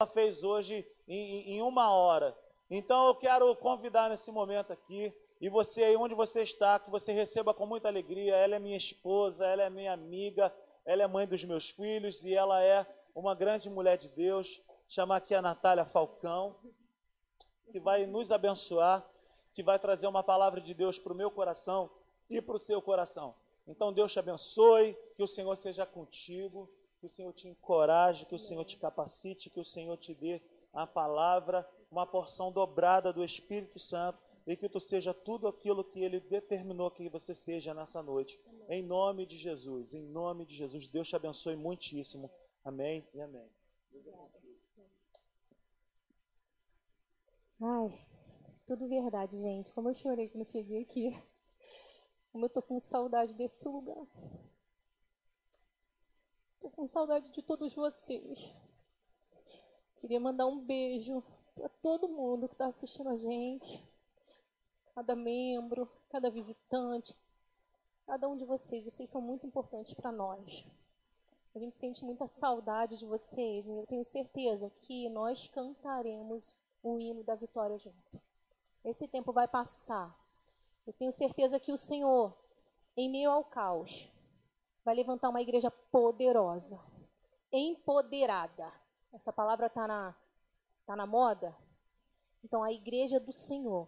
ela fez hoje em, em uma hora. Então eu quero convidar nesse momento aqui, e você aí onde você está, que você receba com muita alegria. Ela é minha esposa, ela é minha amiga, ela é mãe dos meus filhos e ela é uma grande mulher de Deus. Chamar aqui a Natália Falcão, que vai nos abençoar, que vai trazer uma palavra de Deus para o meu coração e para o seu coração. Então Deus te abençoe, que o Senhor seja contigo que o Senhor te encoraje, que o Senhor te capacite, que o Senhor te dê a palavra, uma porção dobrada do Espírito Santo e que tu seja tudo aquilo que ele determinou que você seja nessa noite. Em nome de Jesus, em nome de Jesus, Deus te abençoe muitíssimo. Amém e amém. Ai, tudo verdade, gente. Como eu chorei quando cheguei aqui. Como eu tô com saudade desse lugar. Tô com saudade de todos vocês. Queria mandar um beijo para todo mundo que está assistindo a gente. Cada membro, cada visitante, cada um de vocês. Vocês são muito importantes para nós. A gente sente muita saudade de vocês e eu tenho certeza que nós cantaremos o hino da vitória junto. Esse tempo vai passar. Eu tenho certeza que o Senhor, em meio ao caos, vai levantar uma igreja poderosa, empoderada. Essa palavra está na, tá na moda? Então, a igreja do Senhor,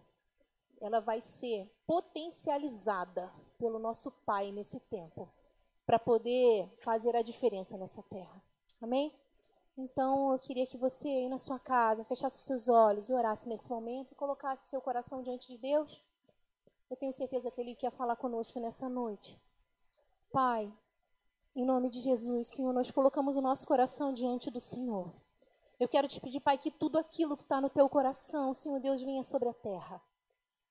ela vai ser potencializada pelo nosso Pai nesse tempo, para poder fazer a diferença nessa terra. Amém? Então, eu queria que você aí na sua casa fechasse os seus olhos e orasse nesse momento e colocasse o seu coração diante de Deus. Eu tenho certeza que Ele quer falar conosco nessa noite. Pai, em nome de Jesus, Senhor, nós colocamos o nosso coração diante do Senhor. Eu quero te pedir, Pai, que tudo aquilo que está no teu coração, Senhor Deus, venha sobre a terra.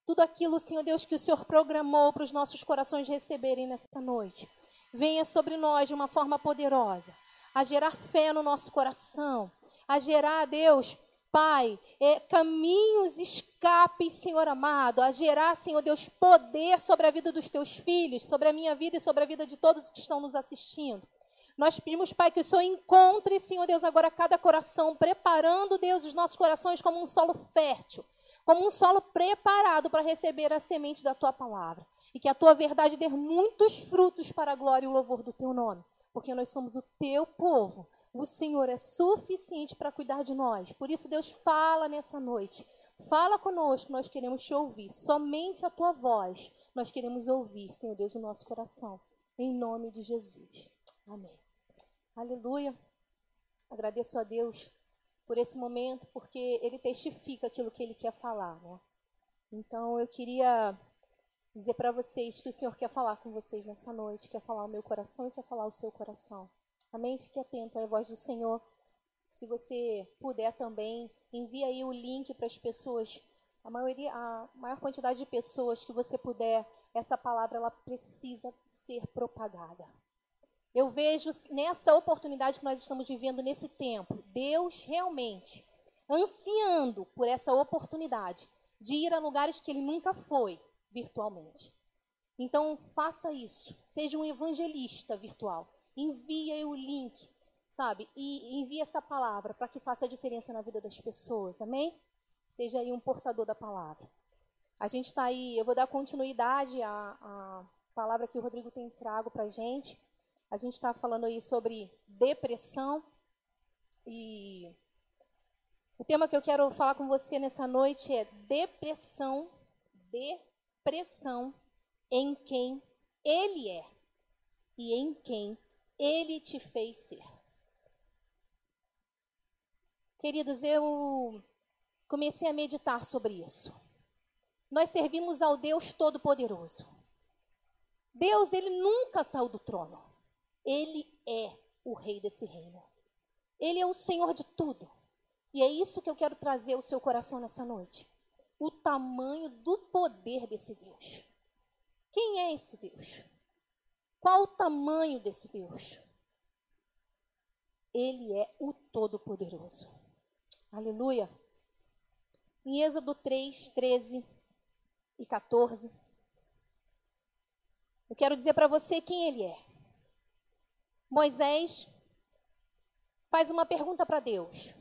Tudo aquilo, Senhor Deus, que o Senhor programou para os nossos corações receberem nesta noite, venha sobre nós de uma forma poderosa, a gerar fé no nosso coração, a gerar, Deus, Pai, é, caminhos, escapes, Senhor amado, a gerar, Senhor Deus, poder sobre a vida dos teus filhos, sobre a minha vida e sobre a vida de todos que estão nos assistindo. Nós pedimos, Pai, que o Senhor encontre, Senhor Deus, agora cada coração, preparando, Deus, os nossos corações como um solo fértil, como um solo preparado para receber a semente da tua palavra. E que a tua verdade dê muitos frutos para a glória e o louvor do teu nome, porque nós somos o teu povo o Senhor é suficiente para cuidar de nós. Por isso, Deus fala nessa noite. Fala conosco, nós queremos te ouvir. Somente a tua voz nós queremos ouvir, Senhor Deus, no nosso coração. Em nome de Jesus. Amém. Aleluia. Agradeço a Deus por esse momento, porque Ele testifica aquilo que Ele quer falar. Né? Então, eu queria dizer para vocês que o Senhor quer falar com vocês nessa noite, quer falar o meu coração e quer falar o seu coração. Amém? Fique atento à voz do Senhor. Se você puder também, envie aí o link para as pessoas. A maioria, a maior quantidade de pessoas que você puder, essa palavra ela precisa ser propagada. Eu vejo nessa oportunidade que nós estamos vivendo nesse tempo, Deus realmente ansiando por essa oportunidade de ir a lugares que ele nunca foi virtualmente. Então, faça isso. Seja um evangelista virtual envia o link, sabe? E envia essa palavra para que faça a diferença na vida das pessoas, amém? Seja aí um portador da palavra. A gente está aí, eu vou dar continuidade à, à palavra que o Rodrigo tem trago para a gente. A gente está falando aí sobre depressão e o tema que eu quero falar com você nessa noite é depressão, depressão em quem ele é e em quem ele te fez ser. Queridos, eu comecei a meditar sobre isso. Nós servimos ao Deus Todo-Poderoso. Deus, ele nunca saiu do trono. Ele é o rei desse reino. Ele é o Senhor de tudo. E é isso que eu quero trazer ao seu coração nessa noite. O tamanho do poder desse Deus. Quem é esse Deus? Qual o tamanho desse Deus? Ele é o Todo-Poderoso. Aleluia. Em Êxodo 3, 13 e 14, eu quero dizer para você quem ele é. Moisés faz uma pergunta para Deus.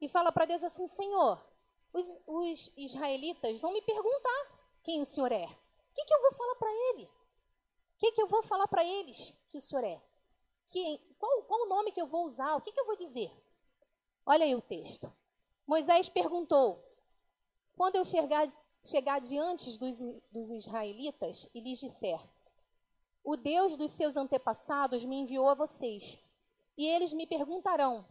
e fala para Deus assim: Senhor, os, os, israelitas vão me perguntar quem o Senhor é. O que, que eu vou falar para ele? Que, que eu vou falar para eles que o Senhor é? Que, qual, qual o nome que eu vou usar? O que, que eu vou dizer? Olha aí o texto. Moisés perguntou: Quando eu chegar, chegar diante dos, dos israelitas e lhes disser: O Deus dos seus antepassados me enviou a vocês, e eles me perguntarão: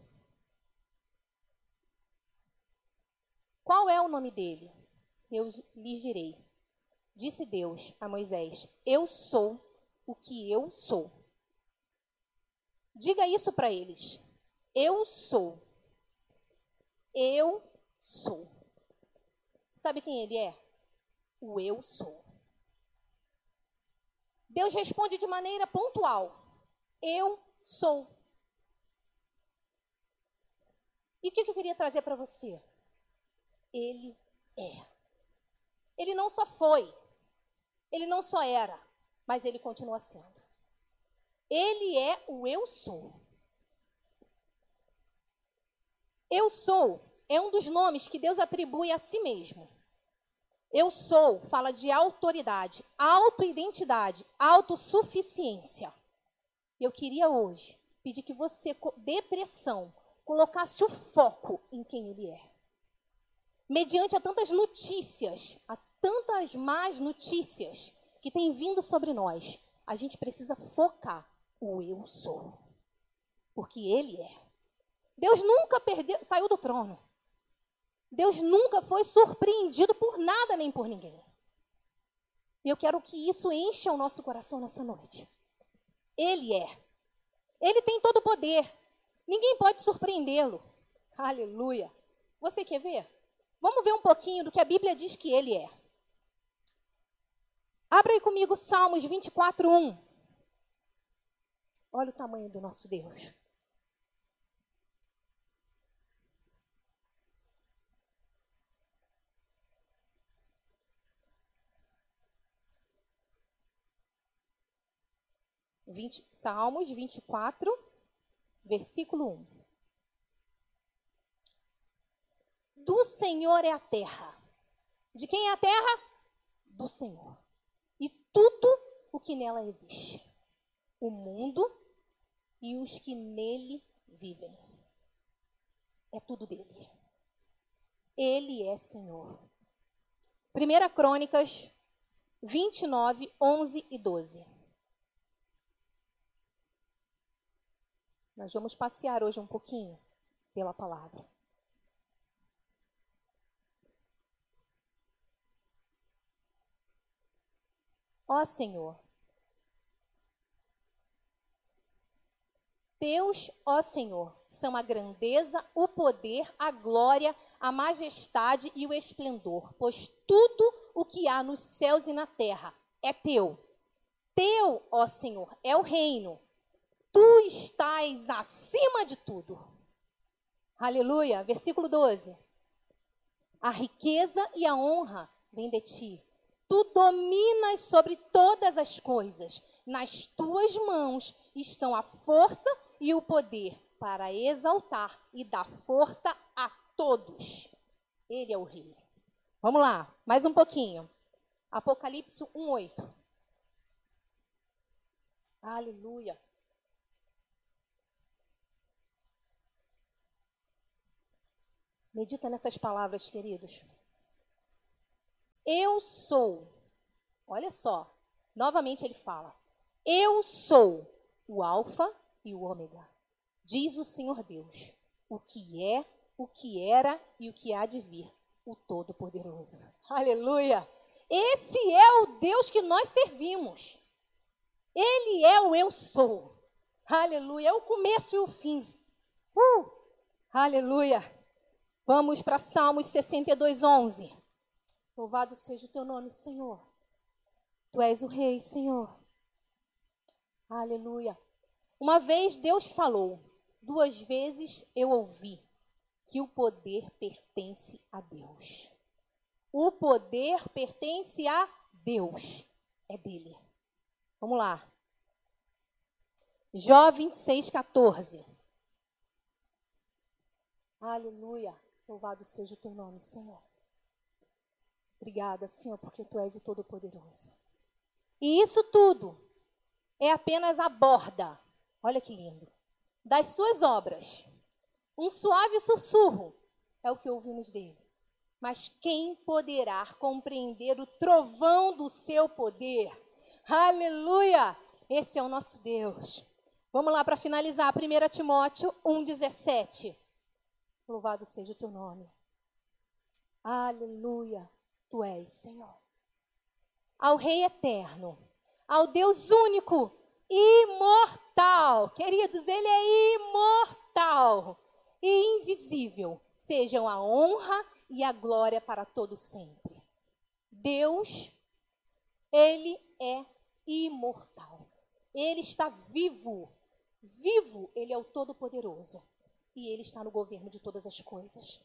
Qual é o nome dele? Eu lhes direi. Disse Deus a Moisés: Eu sou o que eu sou. Diga isso para eles. Eu sou. Eu sou. Sabe quem ele é? O eu sou. Deus responde de maneira pontual: Eu sou. E o que eu queria trazer para você? Ele é. Ele não só foi, ele não só era, mas ele continua sendo. Ele é o eu sou. Eu sou é um dos nomes que Deus atribui a si mesmo. Eu sou fala de autoridade, autoidentidade, autossuficiência. Eu queria hoje pedir que você, depressão, colocasse o foco em quem ele é mediante a tantas notícias, a tantas más notícias que têm vindo sobre nós, a gente precisa focar o eu sou. Porque ele é. Deus nunca perdeu, saiu do trono. Deus nunca foi surpreendido por nada nem por ninguém. E eu quero que isso encha o nosso coração nessa noite. Ele é. Ele tem todo o poder. Ninguém pode surpreendê-lo. Aleluia. Você quer ver? Vamos ver um pouquinho do que a Bíblia diz que ele é. Abra aí comigo Salmos 24, 1. Olha o tamanho do nosso Deus. Vinte, Salmos 24, versículo 1. Do Senhor é a terra. De quem é a terra? Do Senhor. Tudo o que nela existe. O mundo e os que nele vivem. É tudo dele. Ele é Senhor. 1 Crônicas 29, 11 e 12. Nós vamos passear hoje um pouquinho pela palavra. Ó Senhor, Deus, ó Senhor, são a grandeza, o poder, a glória, a majestade e o esplendor, pois tudo o que há nos céus e na terra é teu. Teu, ó Senhor, é o reino. Tu estás acima de tudo. Aleluia. Versículo 12. A riqueza e a honra vêm de ti Tu dominas sobre todas as coisas. Nas tuas mãos estão a força e o poder para exaltar e dar força a todos. Ele é o rei. Vamos lá, mais um pouquinho. Apocalipse 1:8. Aleluia. Medita nessas palavras, queridos. Eu sou. Olha só. Novamente ele fala: Eu sou o Alfa e o Ômega. Diz o Senhor Deus, o que é, o que era e o que há de vir, o Todo-Poderoso. Aleluia! Esse é o Deus que nós servimos. Ele é o eu sou. Aleluia! É o começo e o fim. Uh! Aleluia! Vamos para Salmos 62, 11. Louvado seja o teu nome, Senhor. Tu és o Rei, Senhor. Aleluia. Uma vez Deus falou, duas vezes eu ouvi que o poder pertence a Deus. O poder pertence a Deus. É dele. Vamos lá. Jó 26, 14. Aleluia. Louvado seja o teu nome, Senhor. Obrigada, Senhor, porque tu és o Todo-Poderoso. E isso tudo é apenas a borda. Olha que lindo. Das suas obras. Um suave sussurro é o que ouvimos dele. Mas quem poderá compreender o trovão do seu poder? Aleluia! Esse é o nosso Deus. Vamos lá para finalizar, 1 Timóteo 1,17. Louvado seja o teu nome. Aleluia, tu és, Senhor. Ao Rei eterno, ao Deus único, imortal. Queridos, Ele é imortal e invisível. Sejam a honra e a glória para todo sempre. Deus, Ele é imortal. Ele está vivo vivo, ele é o Todo-Poderoso. E ele está no governo de todas as coisas.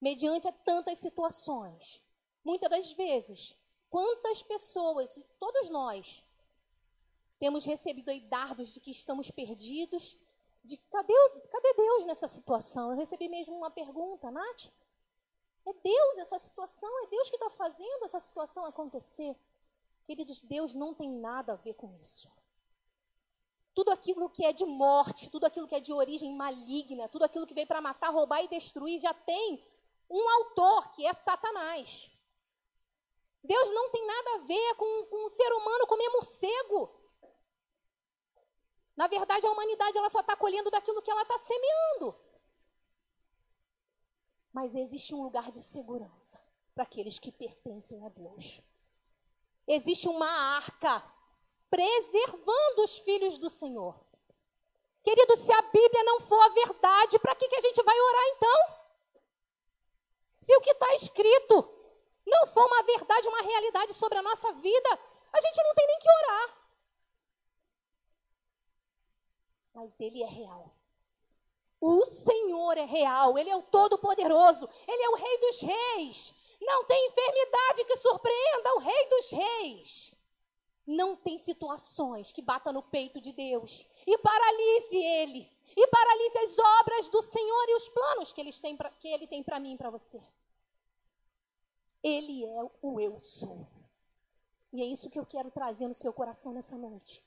Mediante a tantas situações, muitas das vezes, quantas pessoas, todos nós, temos recebido aí dardos de que estamos perdidos, de cadê, cadê Deus nessa situação? Eu recebi mesmo uma pergunta, Nath. É Deus essa situação? É Deus que está fazendo essa situação acontecer? Queridos, Deus não tem nada a ver com isso tudo aquilo que é de morte, tudo aquilo que é de origem maligna, tudo aquilo que veio para matar, roubar e destruir, já tem um autor, que é Satanás. Deus não tem nada a ver com, com um ser humano comer morcego. Na verdade, a humanidade ela só está colhendo daquilo que ela está semeando. Mas existe um lugar de segurança para aqueles que pertencem a Deus. Existe uma arca preservando os filhos do Senhor. Querido, se a Bíblia não for a verdade, para que, que a gente vai orar então? Se o que está escrito não for uma verdade, uma realidade sobre a nossa vida, a gente não tem nem que orar. Mas Ele é real. O Senhor é real, Ele é o Todo-Poderoso, Ele é o Rei dos Reis. Não tem enfermidade que surpreenda o Rei dos Reis. Não tem situações que bata no peito de Deus e paralise ele, e paralise as obras do Senhor e os planos que, eles têm pra, que ele tem para mim e para você. Ele é o eu sou. E é isso que eu quero trazer no seu coração nessa noite.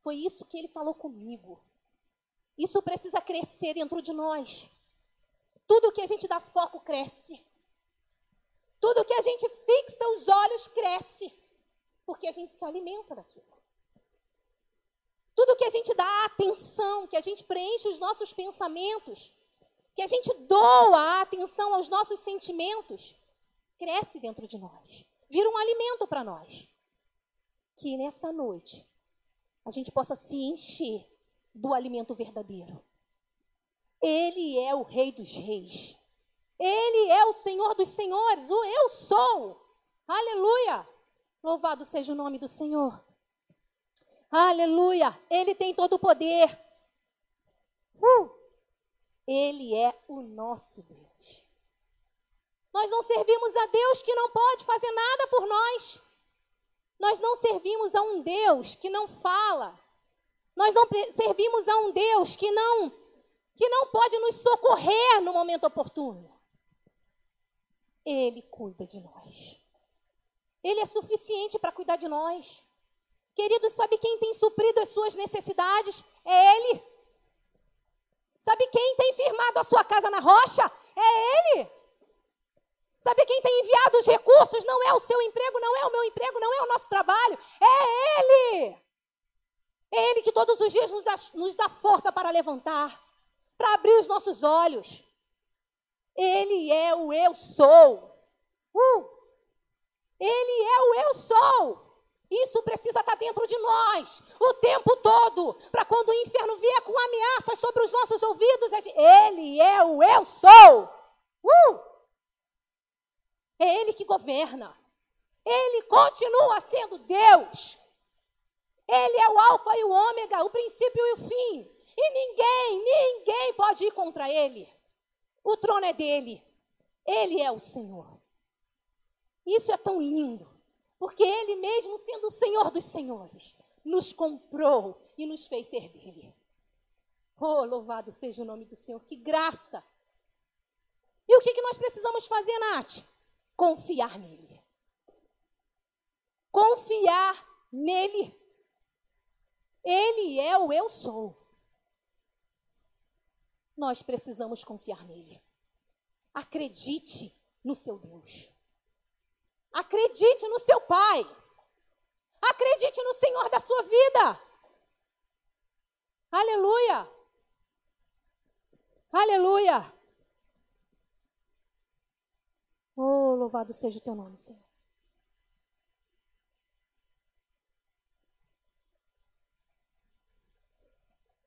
Foi isso que ele falou comigo. Isso precisa crescer dentro de nós. Tudo que a gente dá foco cresce. Tudo que a gente fixa os olhos cresce porque a gente se alimenta daquilo. Tudo que a gente dá atenção, que a gente preenche os nossos pensamentos, que a gente doa atenção aos nossos sentimentos, cresce dentro de nós, vira um alimento para nós. Que nessa noite a gente possa se encher do alimento verdadeiro. Ele é o Rei dos Reis. Ele é o Senhor dos Senhores. O eu sou. Aleluia. Louvado seja o nome do Senhor. Aleluia! Ele tem todo o poder. Uh! Ele é o nosso Deus. Nós não servimos a Deus que não pode fazer nada por nós. Nós não servimos a um Deus que não fala. Nós não servimos a um Deus que não que não pode nos socorrer no momento oportuno. Ele cuida de nós. Ele é suficiente para cuidar de nós. Queridos, sabe quem tem suprido as suas necessidades? É Ele. Sabe quem tem firmado a sua casa na rocha? É Ele. Sabe quem tem enviado os recursos? Não é o seu emprego, não é o meu emprego, não é o nosso trabalho. É Ele. É Ele que todos os dias nos dá, nos dá força para levantar, para abrir os nossos olhos. Ele é o eu sou. Uh! Ele é o eu sou. Isso precisa estar dentro de nós o tempo todo, para quando o inferno vier com ameaças sobre os nossos ouvidos, ele é o eu sou. Uh! É ele que governa. Ele continua sendo Deus. Ele é o alfa e o ômega, o princípio e o fim. E ninguém, ninguém pode ir contra ele. O trono é dele. Ele é o Senhor. Isso é tão lindo, porque Ele mesmo, sendo o Senhor dos Senhores, nos comprou e nos fez ser dele. Oh, louvado seja o nome do Senhor, que graça! o que, que nós precisamos fazer, Nath? Confiar nele. Confiar nele. Ele é o eu sou. Nós precisamos confiar nele. Acredite no seu Deus. Acredite no seu Pai. Acredite no Senhor da sua vida. Aleluia. Aleluia. Oh, louvado seja o teu nome, Senhor.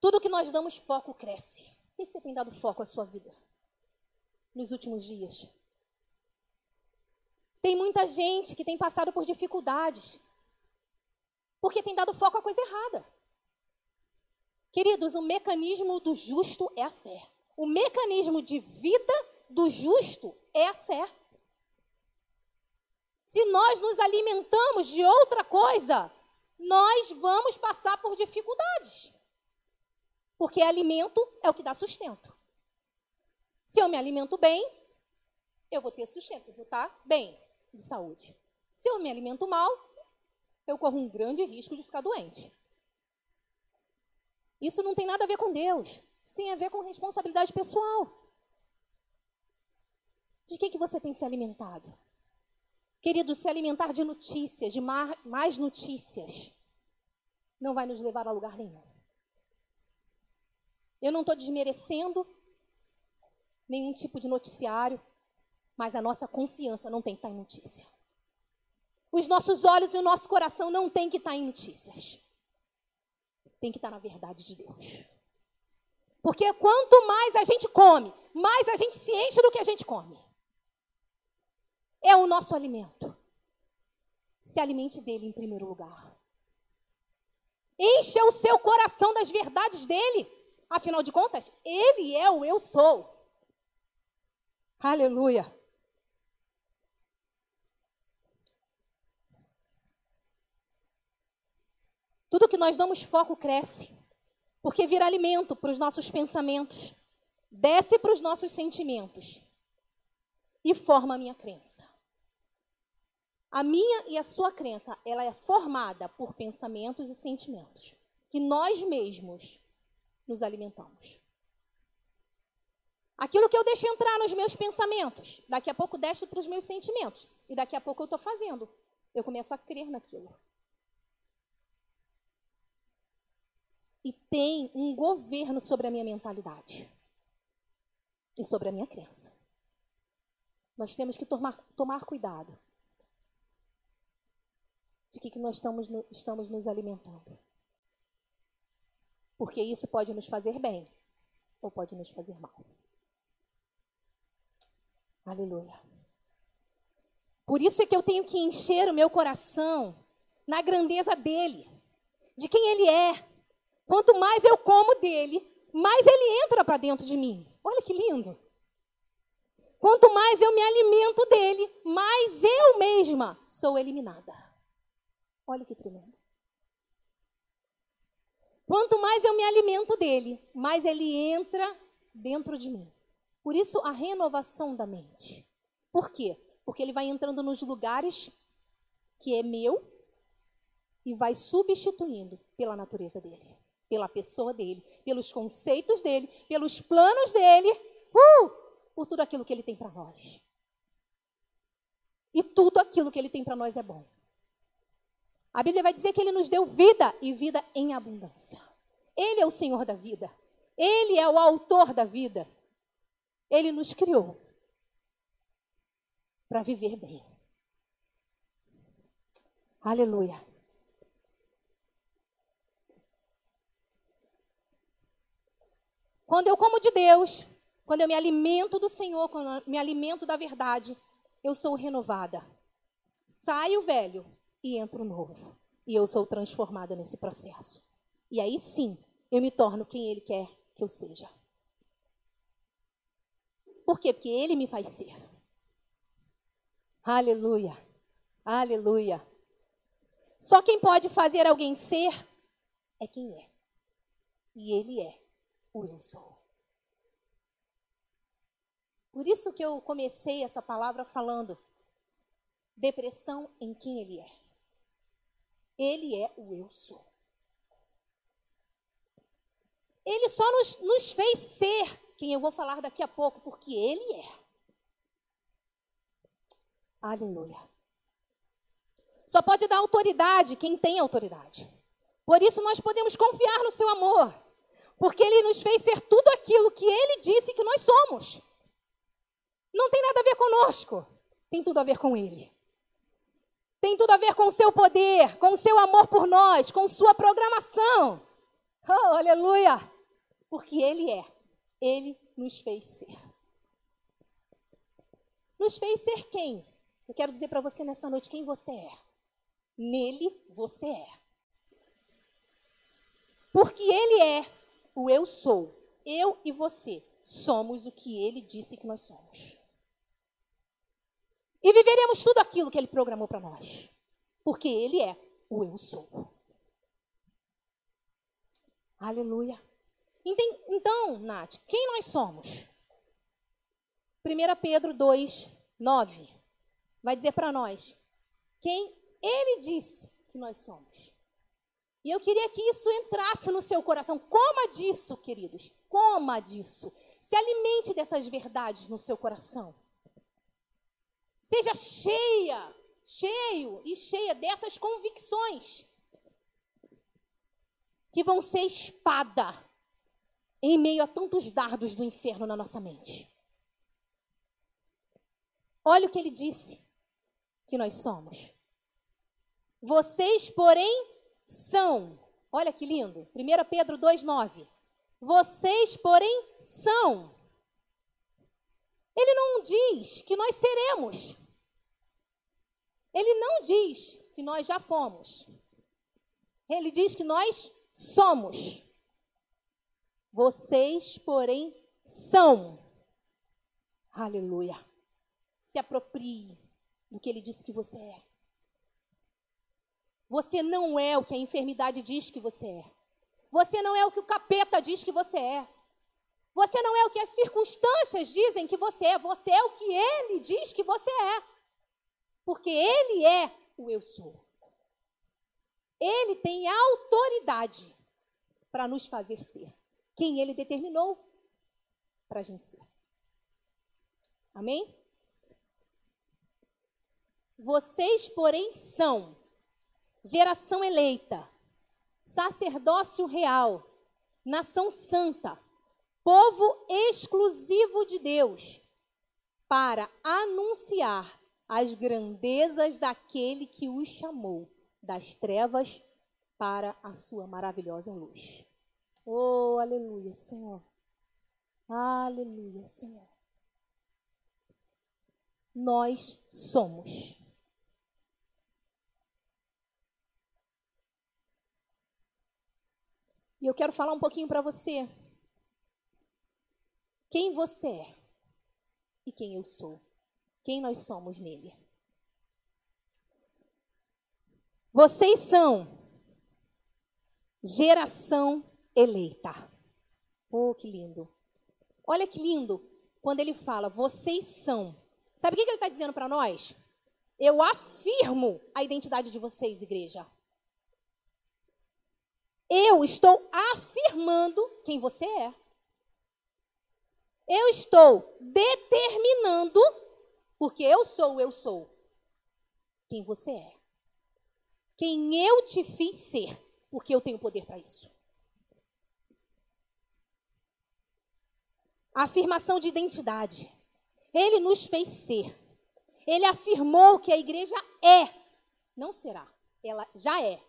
Tudo que nós damos foco cresce. O que você tem dado foco à sua vida nos últimos dias? Tem muita gente que tem passado por dificuldades porque tem dado foco à coisa errada. Queridos, o mecanismo do justo é a fé. O mecanismo de vida do justo é a fé. Se nós nos alimentamos de outra coisa, nós vamos passar por dificuldades. Porque alimento é o que dá sustento. Se eu me alimento bem, eu vou ter sustento, vou estar bem de saúde. Se eu me alimento mal, eu corro um grande risco de ficar doente. Isso não tem nada a ver com Deus. Isso tem a ver com responsabilidade pessoal. De que, que você tem se alimentado? Querido, se alimentar de notícias, de mais notícias, não vai nos levar a lugar nenhum. Eu não estou desmerecendo nenhum tipo de noticiário, mas a nossa confiança não tem que estar em notícia. Os nossos olhos e o nosso coração não tem que estar em notícias. Tem que estar na verdade de Deus. Porque quanto mais a gente come, mais a gente se enche do que a gente come. É o nosso alimento. Se alimente dele em primeiro lugar. Encha o seu coração das verdades dele. Afinal de contas, ele é o eu sou. Aleluia. Tudo que nós damos foco cresce, porque vira alimento para os nossos pensamentos, desce para os nossos sentimentos e forma a minha crença. A minha e a sua crença, ela é formada por pensamentos e sentimentos que nós mesmos nos alimentamos. Aquilo que eu deixo entrar nos meus pensamentos, daqui a pouco desce para os meus sentimentos. E daqui a pouco eu estou fazendo. Eu começo a crer naquilo. E tem um governo sobre a minha mentalidade e sobre a minha crença. Nós temos que tomar, tomar cuidado de que, que nós estamos, estamos nos alimentando. Porque isso pode nos fazer bem ou pode nos fazer mal. Aleluia. Por isso é que eu tenho que encher o meu coração na grandeza dele, de quem ele é. Quanto mais eu como dele, mais ele entra para dentro de mim. Olha que lindo. Quanto mais eu me alimento dele, mais eu mesma sou eliminada. Olha que tremendo. Quanto mais eu me alimento dele, mais ele entra dentro de mim. Por isso, a renovação da mente. Por quê? Porque ele vai entrando nos lugares que é meu e vai substituindo pela natureza dele, pela pessoa dele, pelos conceitos dele, pelos planos dele, uh, por tudo aquilo que ele tem para nós. E tudo aquilo que ele tem para nós é bom. A Bíblia vai dizer que ele nos deu vida e vida em abundância. Ele é o Senhor da vida. Ele é o autor da vida. Ele nos criou para viver bem. Aleluia. Quando eu como de Deus, quando eu me alimento do Senhor, quando eu me alimento da verdade, eu sou renovada. Sai o velho e entra o novo. E eu sou transformada nesse processo. E aí sim, eu me torno quem Ele quer que eu seja. Por quê? Porque Ele me faz ser. Aleluia. Aleluia. Só quem pode fazer alguém ser é quem é. E Ele é o eu sou. Por isso que eu comecei essa palavra falando depressão em quem ele é. Ele é o eu sou. Ele só nos, nos fez ser quem eu vou falar daqui a pouco, porque ele é. Aleluia. Só pode dar autoridade quem tem autoridade. Por isso nós podemos confiar no seu amor, porque ele nos fez ser tudo aquilo que ele disse que nós somos. Não tem nada a ver conosco, tem tudo a ver com ele. Tem tudo a ver com o seu poder, com o seu amor por nós, com sua programação. Oh, aleluia! Porque ele é, ele nos fez ser. Nos fez ser quem? Eu quero dizer para você nessa noite quem você é. Nele você é. Porque ele é o eu sou. Eu e você somos o que ele disse que nós somos. E viveremos tudo aquilo que ele programou para nós. Porque ele é o eu sou. Aleluia. Então, Nath, quem nós somos? 1 Pedro 2, 9 vai dizer para nós quem ele disse que nós somos. E eu queria que isso entrasse no seu coração. Coma disso, queridos. Coma disso. Se alimente dessas verdades no seu coração. Seja cheia, cheio e cheia dessas convicções que vão ser espada em meio a tantos dardos do inferno na nossa mente. Olha o que ele disse que nós somos. Vocês, porém, são. Olha que lindo. 1 Pedro 2,9. Vocês, porém, são. Ele não diz que nós seremos. Ele não diz que nós já fomos. Ele diz que nós somos. Vocês, porém, são. Aleluia. Se aproprie do que ele disse que você é. Você não é o que a enfermidade diz que você é. Você não é o que o capeta diz que você é. Você não é o que as circunstâncias dizem que você é. Você é o que ele diz que você é. Porque ele é o eu sou. Ele tem autoridade para nos fazer ser quem ele determinou para a gente ser. Amém? Vocês, porém, são geração eleita, sacerdócio real, nação santa, povo exclusivo de Deus, para anunciar as grandezas daquele que os chamou das trevas para a sua maravilhosa luz. Oh, aleluia, Senhor. Aleluia, Senhor. Nós somos. E eu quero falar um pouquinho para você. Quem você é e quem eu sou. Quem nós somos nele. Vocês são geração eleita. Oh, que lindo. Olha que lindo quando ele fala, vocês são. Sabe o que ele está dizendo para nós? Eu afirmo a identidade de vocês, igreja. Eu estou afirmando quem você é. Eu estou determinando, porque eu sou, eu sou, quem você é. Quem eu te fiz ser, porque eu tenho poder para isso. afirmação de identidade. Ele nos fez ser. Ele afirmou que a igreja é, não será, ela já é.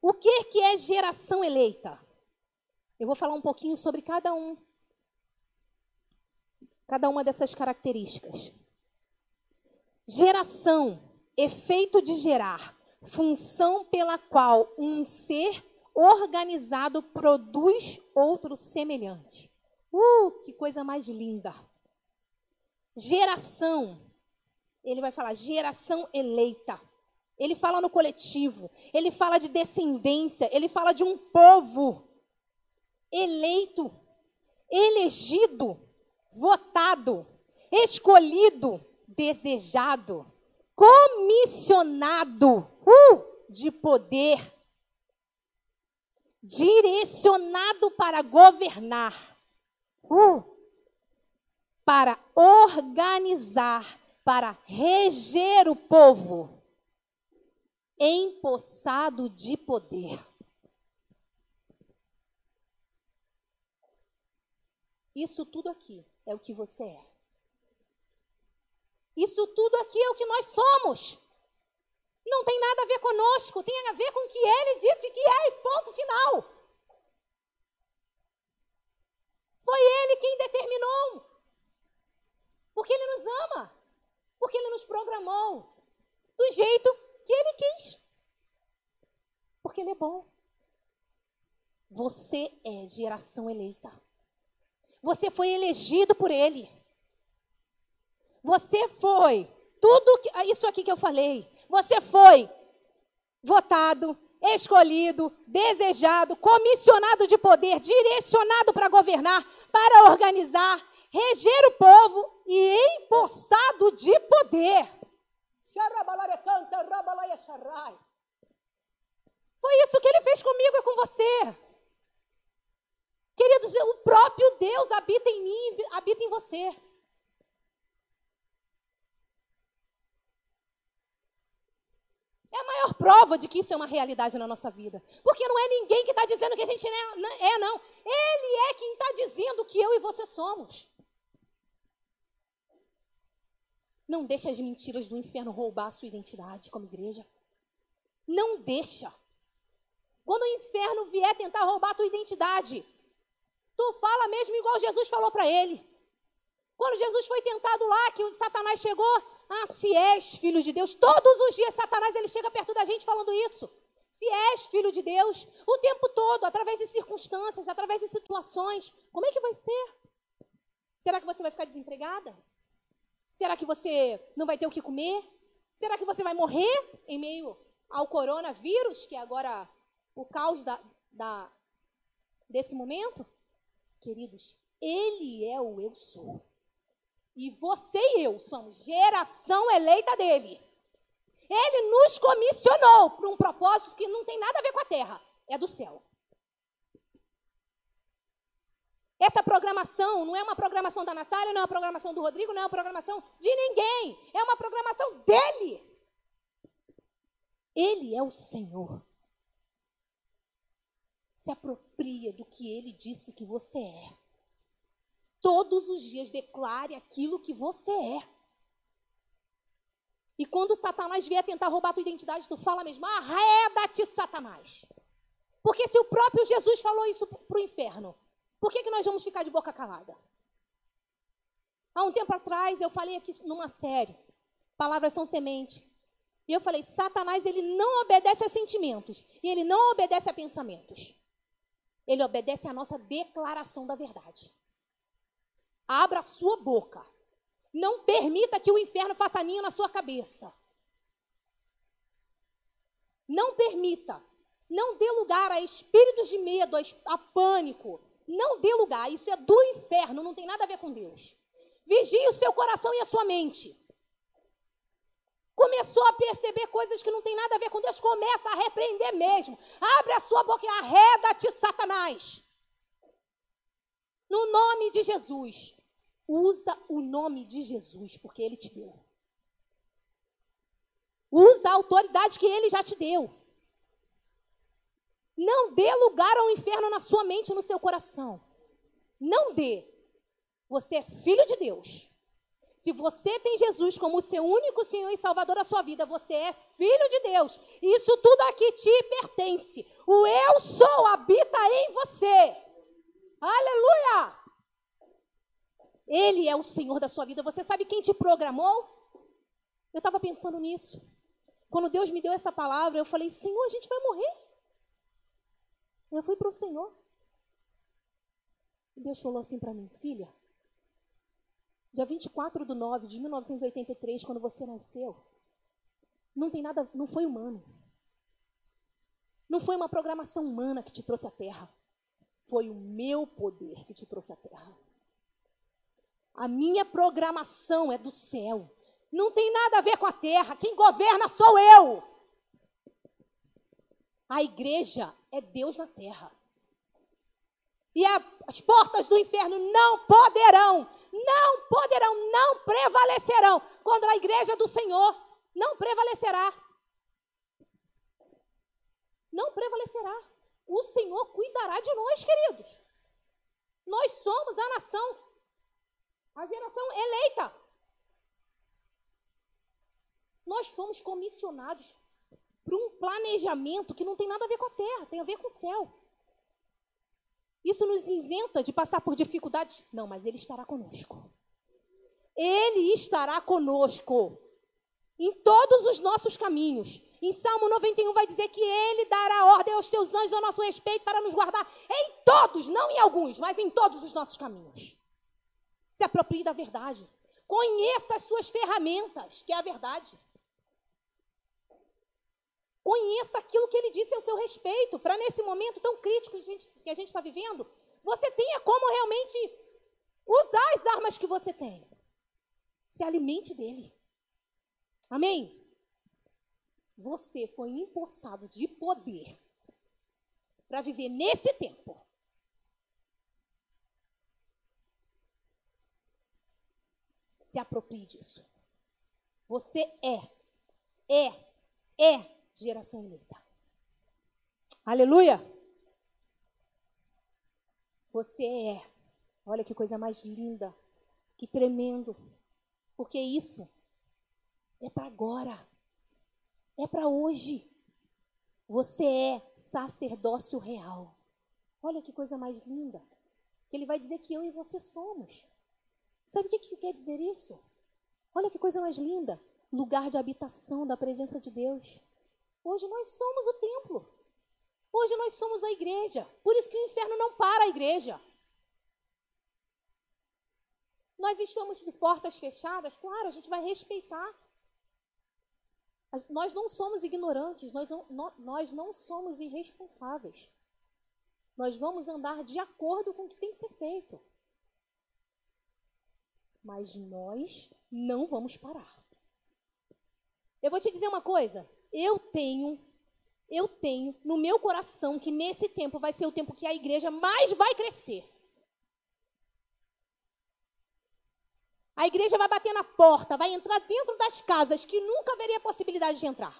O que, que é geração eleita? Eu vou falar um pouquinho sobre cada um. Cada uma dessas características. Geração, efeito de gerar, função pela qual um ser organizado produz outro semelhante. Uh, que coisa mais linda! Geração, ele vai falar geração eleita. Ele fala no coletivo, ele fala de descendência, ele fala de um povo eleito. elegido, votado, escolhido, desejado, comissionado uh, de poder, direcionado para governar, uh, para organizar, para reger o povo, empossado de poder. Isso tudo aqui é o que você é. Isso tudo aqui é o que nós somos. Não tem nada a ver conosco, tem a ver com o que ele disse que é, e ponto final. Foi ele quem determinou. Porque ele nos ama. Porque ele nos programou do jeito que ele quis. Porque ele é bom. Você é geração eleita. Você foi elegido por ele. Você foi tudo que, ah, isso aqui que eu falei. Você foi votado, escolhido, desejado, comissionado de poder, direcionado para governar, para organizar, reger o povo e empossado de poder. Foi isso que ele fez comigo e com você. Queridos, o próprio Deus habita em mim, habita em você. É a maior prova de que isso é uma realidade na nossa vida. Porque não é ninguém que está dizendo que a gente é, não. Ele é quem está dizendo que eu e você somos. Não deixa as mentiras do inferno roubar a sua identidade como igreja. Não deixa. Quando o inferno vier tentar roubar a tua identidade, tu fala mesmo igual Jesus falou para ele. Quando Jesus foi tentado lá, que o Satanás chegou, ah, se és filho de Deus, todos os dias Satanás ele chega perto da gente falando isso. Se és filho de Deus, o tempo todo, através de circunstâncias, através de situações, como é que vai ser? Será que você vai ficar desempregada? Será que você não vai ter o que comer? Será que você vai morrer em meio ao coronavírus, que é agora o caos da, da, desse momento? Queridos, Ele é o eu sou. E você e eu somos geração eleita dele. Ele nos comissionou para um propósito que não tem nada a ver com a terra, é do céu. Essa programação não é uma programação da Natália, não é uma programação do Rodrigo, não é uma programação de ninguém. É uma programação dele. Ele é o Senhor. Se apropria do que ele disse que você é. Todos os dias declare aquilo que você é. E quando Satanás vier tentar roubar a tua identidade, tu fala mesmo, arreda-te, Satanás. Porque se o próprio Jesus falou isso para o inferno, por que, que nós vamos ficar de boca calada? Há um tempo atrás, eu falei aqui numa série, Palavras são semente. E eu falei, Satanás, ele não obedece a sentimentos. E ele não obedece a pensamentos. Ele obedece à nossa declaração da verdade. Abra a sua boca. Não permita que o inferno faça ninho na sua cabeça. Não permita. Não dê lugar a espíritos de medo, a pânico. Não dê lugar. Isso é do inferno, não tem nada a ver com Deus. Vigie o seu coração e a sua mente. Começou a perceber coisas que não tem nada a ver com Deus, começa a repreender mesmo. Abre a sua boca e arreda-te, Satanás. No nome de Jesus. Usa o nome de Jesus, porque ele te deu. Usa a autoridade que ele já te deu. Não dê lugar ao inferno na sua mente e no seu coração. Não dê. Você é filho de Deus. Se você tem Jesus como seu único Senhor e Salvador da sua vida, você é filho de Deus. Isso tudo aqui te pertence. O eu sou habita em você. Aleluia! Ele é o Senhor da sua vida. Você sabe quem te programou? Eu estava pensando nisso. Quando Deus me deu essa palavra, eu falei: Senhor, a gente vai morrer. Eu fui para o Senhor. Deus falou assim para mim: Filha, dia 24 de 9 de 1983, quando você nasceu, não tem nada, não foi humano. Não foi uma programação humana que te trouxe à Terra. Foi o meu poder que te trouxe à terra. A minha programação é do céu. Não tem nada a ver com a terra. Quem governa sou eu. A igreja é Deus na terra. E a, as portas do inferno não poderão, não poderão, não prevalecerão contra a igreja do Senhor. Não prevalecerá. Não prevalecerá. O Senhor cuidará de nós, queridos. Nós somos a nação, a geração eleita. Nós fomos comissionados para um planejamento que não tem nada a ver com a terra, tem a ver com o céu. Isso nos isenta de passar por dificuldades? Não, mas Ele estará conosco. Ele estará conosco em todos os nossos caminhos. Em Salmo 91 vai dizer que Ele dará ordem aos teus anjos ao nosso respeito para nos guardar em todos, não em alguns, mas em todos os nossos caminhos. Se aproprie da verdade. Conheça as suas ferramentas, que é a verdade. Conheça aquilo que ele disse ao seu respeito, para nesse momento tão crítico que a gente está vivendo, você tenha como realmente usar as armas que você tem. Se alimente dele. Amém? Você foi empossado de poder para viver nesse tempo. Se aproprie disso. Você é, é, é geração eleita. Aleluia! Você é. Olha que coisa mais linda, que tremendo. Porque isso é para agora. É para hoje. Você é sacerdócio real. Olha que coisa mais linda. Que ele vai dizer que eu e você somos. Sabe o que, que quer dizer isso? Olha que coisa mais linda. Lugar de habitação da presença de Deus. Hoje nós somos o templo. Hoje nós somos a igreja. Por isso que o inferno não para a igreja. Nós estamos de portas fechadas, claro, a gente vai respeitar. Nós não somos ignorantes, nós não, nós não somos irresponsáveis. Nós vamos andar de acordo com o que tem que ser feito. Mas nós não vamos parar. Eu vou te dizer uma coisa: eu tenho, eu tenho no meu coração que nesse tempo vai ser o tempo que a igreja mais vai crescer. A igreja vai bater na porta, vai entrar dentro das casas que nunca haveria possibilidade de entrar.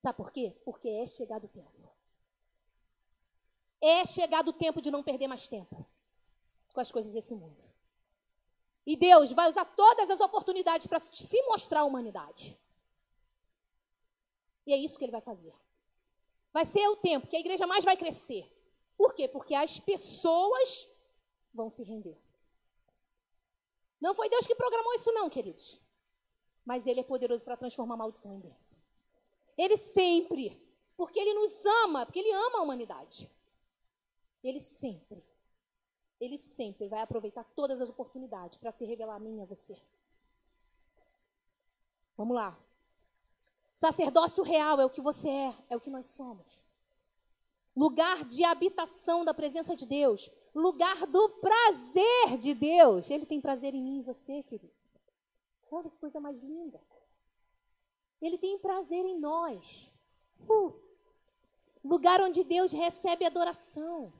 Sabe por quê? Porque é chegado o tempo. É chegado o tempo de não perder mais tempo com as coisas desse mundo. E Deus vai usar todas as oportunidades para se mostrar à humanidade. E é isso que ele vai fazer. Vai ser o tempo que a igreja mais vai crescer. Por quê? Porque as pessoas vão se render. Não foi Deus que programou isso, não, queridos. Mas Ele é poderoso para transformar maldição em bênção. Ele sempre, porque Ele nos ama, porque Ele ama a humanidade. Ele sempre, Ele sempre vai aproveitar todas as oportunidades para se revelar a mim e a você. Vamos lá. Sacerdócio real é o que você é, é o que nós somos. Lugar de habitação da presença de Deus. Lugar do prazer de Deus. Ele tem prazer em mim e você, querido. Olha que coisa mais linda. Ele tem prazer em nós. Uh. Lugar onde Deus recebe adoração.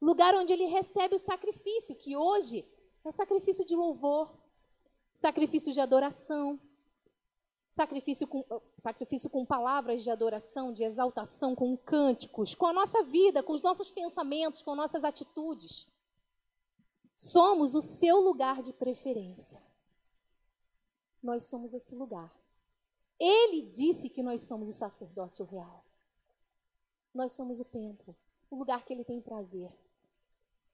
Lugar onde ele recebe o sacrifício, que hoje é sacrifício de louvor, sacrifício de adoração sacrifício com, sacrifício com palavras de adoração, de exaltação, com cânticos, com a nossa vida, com os nossos pensamentos, com nossas atitudes. Somos o seu lugar de preferência. Nós somos esse lugar. Ele disse que nós somos o sacerdócio real. Nós somos o templo, o lugar que ele tem prazer.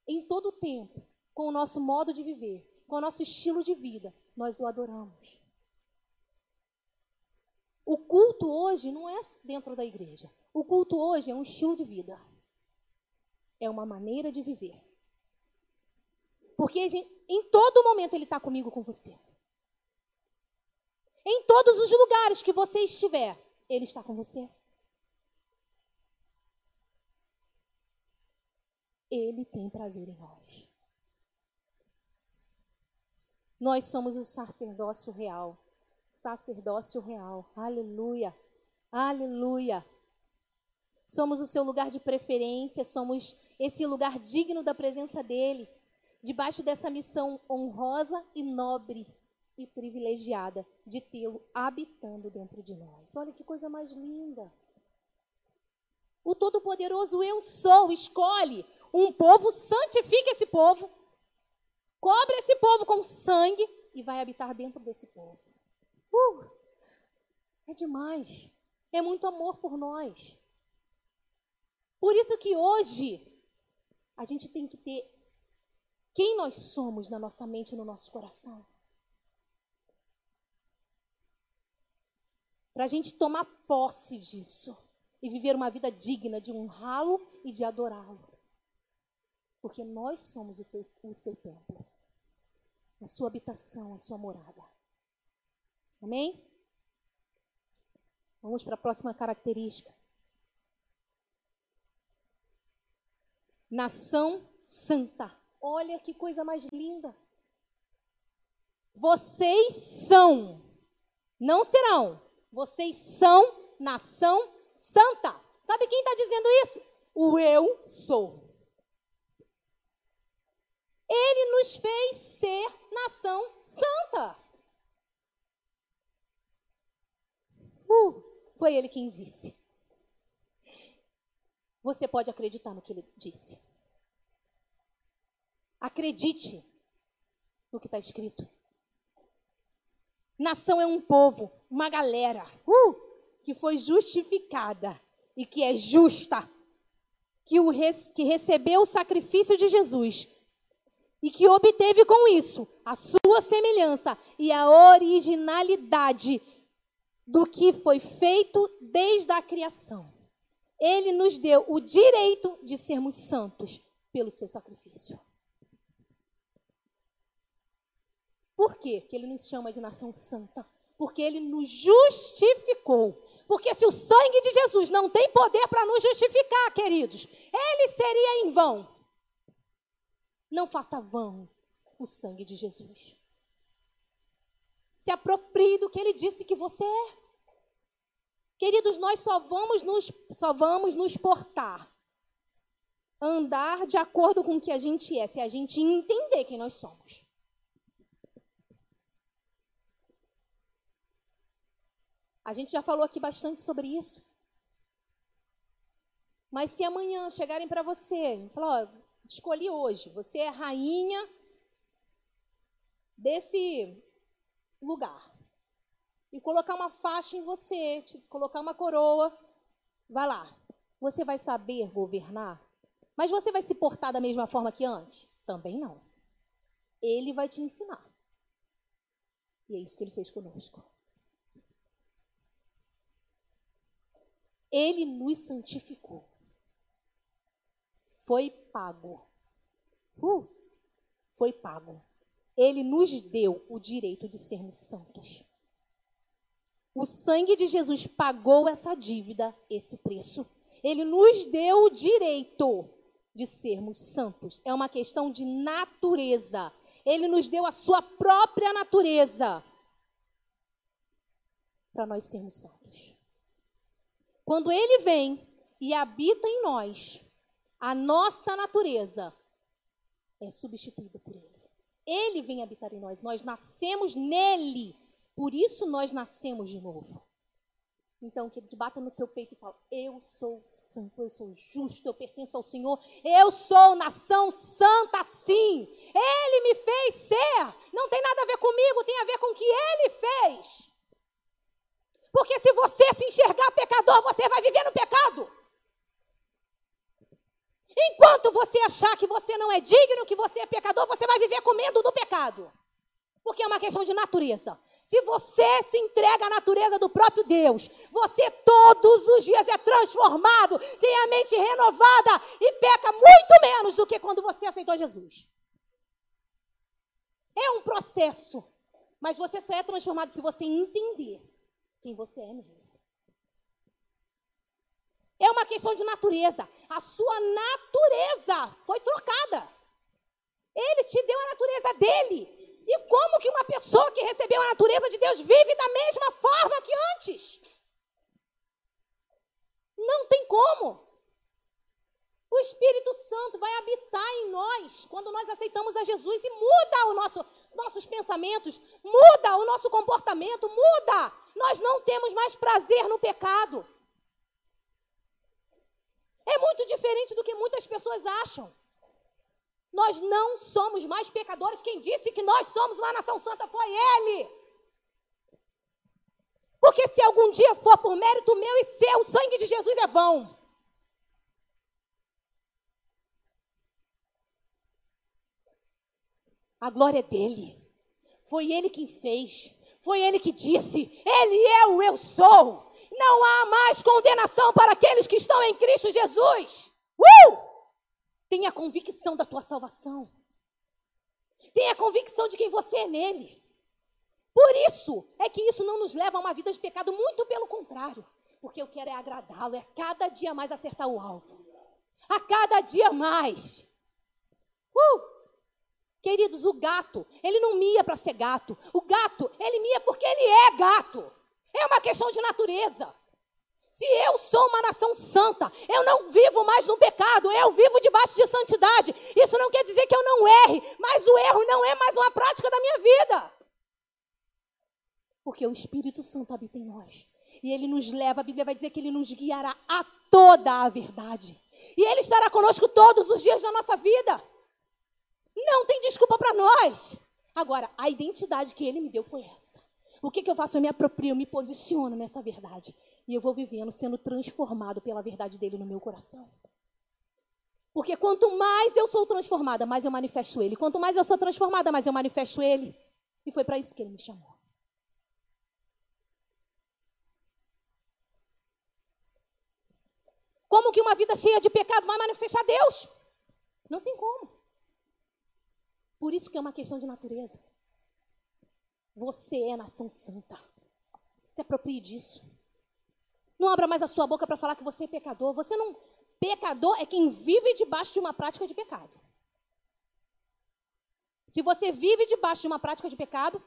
Em todo o tempo, com o nosso modo de viver, com o nosso estilo de vida, nós o adoramos. O culto hoje não é dentro da igreja. O culto hoje é um estilo de vida. É uma maneira de viver. Porque gente, em todo momento Ele está comigo, com você. Em todos os lugares que você estiver, Ele está com você. Ele tem prazer em nós. Nós somos o sacerdócio real. Sacerdócio real. Aleluia. Aleluia. Somos o seu lugar de preferência, somos esse lugar digno da presença dele, debaixo dessa missão honrosa e nobre e privilegiada de tê-lo habitando dentro de nós. Olha que coisa mais linda. O Todo-Poderoso eu sou, escolhe um povo, santifica esse povo, cobre esse povo com sangue e vai habitar dentro desse povo. Uh, é demais. É muito amor por nós. Por isso que hoje a gente tem que ter quem nós somos na nossa mente e no nosso coração. Para a gente tomar posse disso e viver uma vida digna de honrá-lo e de adorá-lo. Porque nós somos o, teu, o seu templo, a sua habitação, a sua morada. Amém? Vamos para a próxima característica. Nação santa. Olha que coisa mais linda. Vocês são, não serão, vocês são nação santa. Sabe quem está dizendo isso? O eu sou. Ele nos fez ser nação santa. Uh, foi ele quem disse. Você pode acreditar no que ele disse. Acredite no que está escrito. Nação é um povo, uma galera uh, que foi justificada e que é justa, que, o que recebeu o sacrifício de Jesus e que obteve com isso a sua semelhança e a originalidade do que foi feito desde a criação. Ele nos deu o direito de sermos santos pelo seu sacrifício. Por quê que ele nos chama de nação santa? Porque ele nos justificou. Porque se o sangue de Jesus não tem poder para nos justificar, queridos, ele seria em vão. Não faça vão o sangue de Jesus. Se aproprie do que ele disse que você é. Queridos, nós só vamos nos, só vamos nos portar, andar de acordo com o que a gente é, se a gente entender quem nós somos. A gente já falou aqui bastante sobre isso. Mas se amanhã chegarem para você e falar, ó, escolhi hoje, você é rainha desse lugar e colocar uma faixa em você, colocar uma coroa, vai lá. Você vai saber governar? Mas você vai se portar da mesma forma que antes? Também não. Ele vai te ensinar. E é isso que ele fez conosco. Ele nos santificou. Foi pago. Uh, foi pago. Ele nos deu o direito de sermos santos. O sangue de Jesus pagou essa dívida, esse preço. Ele nos deu o direito de sermos santos. É uma questão de natureza. Ele nos deu a sua própria natureza para nós sermos santos. Quando ele vem e habita em nós, a nossa natureza é substituída por ele. Ele vem habitar em nós, nós nascemos nele. Por isso nós nascemos de novo. Então, que ele bata no seu peito e fala: Eu sou santo, eu sou justo, eu pertenço ao Senhor, eu sou nação santa, sim. Ele me fez ser. Não tem nada a ver comigo, tem a ver com o que ele fez. Porque se você se enxergar pecador, você vai viver no pecado. Enquanto você achar que você não é digno, que você é pecador, você vai viver comendo do pecado. Porque é uma questão de natureza. Se você se entrega à natureza do próprio Deus, você todos os dias é transformado, tem a mente renovada e peca muito menos do que quando você aceitou Jesus. É um processo, mas você só é transformado se você entender quem você é nele. É uma questão de natureza. A sua natureza foi trocada. Ele te deu a natureza dele. E como que uma pessoa que recebeu a natureza de Deus vive da mesma forma que antes? Não tem como. O Espírito Santo vai habitar em nós quando nós aceitamos a Jesus e muda o nosso, nossos pensamentos, muda o nosso comportamento, muda. Nós não temos mais prazer no pecado. É muito diferente do que muitas pessoas acham. Nós não somos mais pecadores. Quem disse que nós somos uma nação santa foi Ele. Porque se algum dia for por mérito meu e seu, o sangue de Jesus é vão. A glória é dele. Foi ele quem fez. Foi ele que disse: Ele é o eu sou. Não há mais condenação para aqueles que estão em Cristo Jesus. Uh! Tenha convicção da tua salvação. Tenha convicção de quem você é nele. Por isso é que isso não nos leva a uma vida de pecado, muito pelo contrário. Porque eu quero é agradá-lo, é cada dia mais acertar o alvo. A cada dia mais. Uh! Queridos, o gato, ele não mia para ser gato. O gato, ele mia porque ele é gato. É uma questão de natureza. Se eu sou uma nação santa, eu não vivo mais no pecado, eu vivo debaixo de santidade. Isso não quer dizer que eu não erre, mas o erro não é mais uma prática da minha vida. Porque o Espírito Santo habita em nós. E ele nos leva, a Bíblia vai dizer que ele nos guiará a toda a verdade. E ele estará conosco todos os dias da nossa vida. Não tem desculpa para nós. Agora, a identidade que ele me deu foi essa. O que, que eu faço? Eu me aproprio, eu me posiciono nessa verdade. E eu vou vivendo, sendo transformado pela verdade dele no meu coração. Porque quanto mais eu sou transformada, mais eu manifesto ele. Quanto mais eu sou transformada, mais eu manifesto ele. E foi para isso que ele me chamou. Como que uma vida cheia de pecado vai manifestar Deus? Não tem como. Por isso que é uma questão de natureza. Você é nação santa. Se aproprie disso. Não abra mais a sua boca para falar que você é pecador. Você não. Pecador é quem vive debaixo de uma prática de pecado. Se você vive debaixo de uma prática de pecado,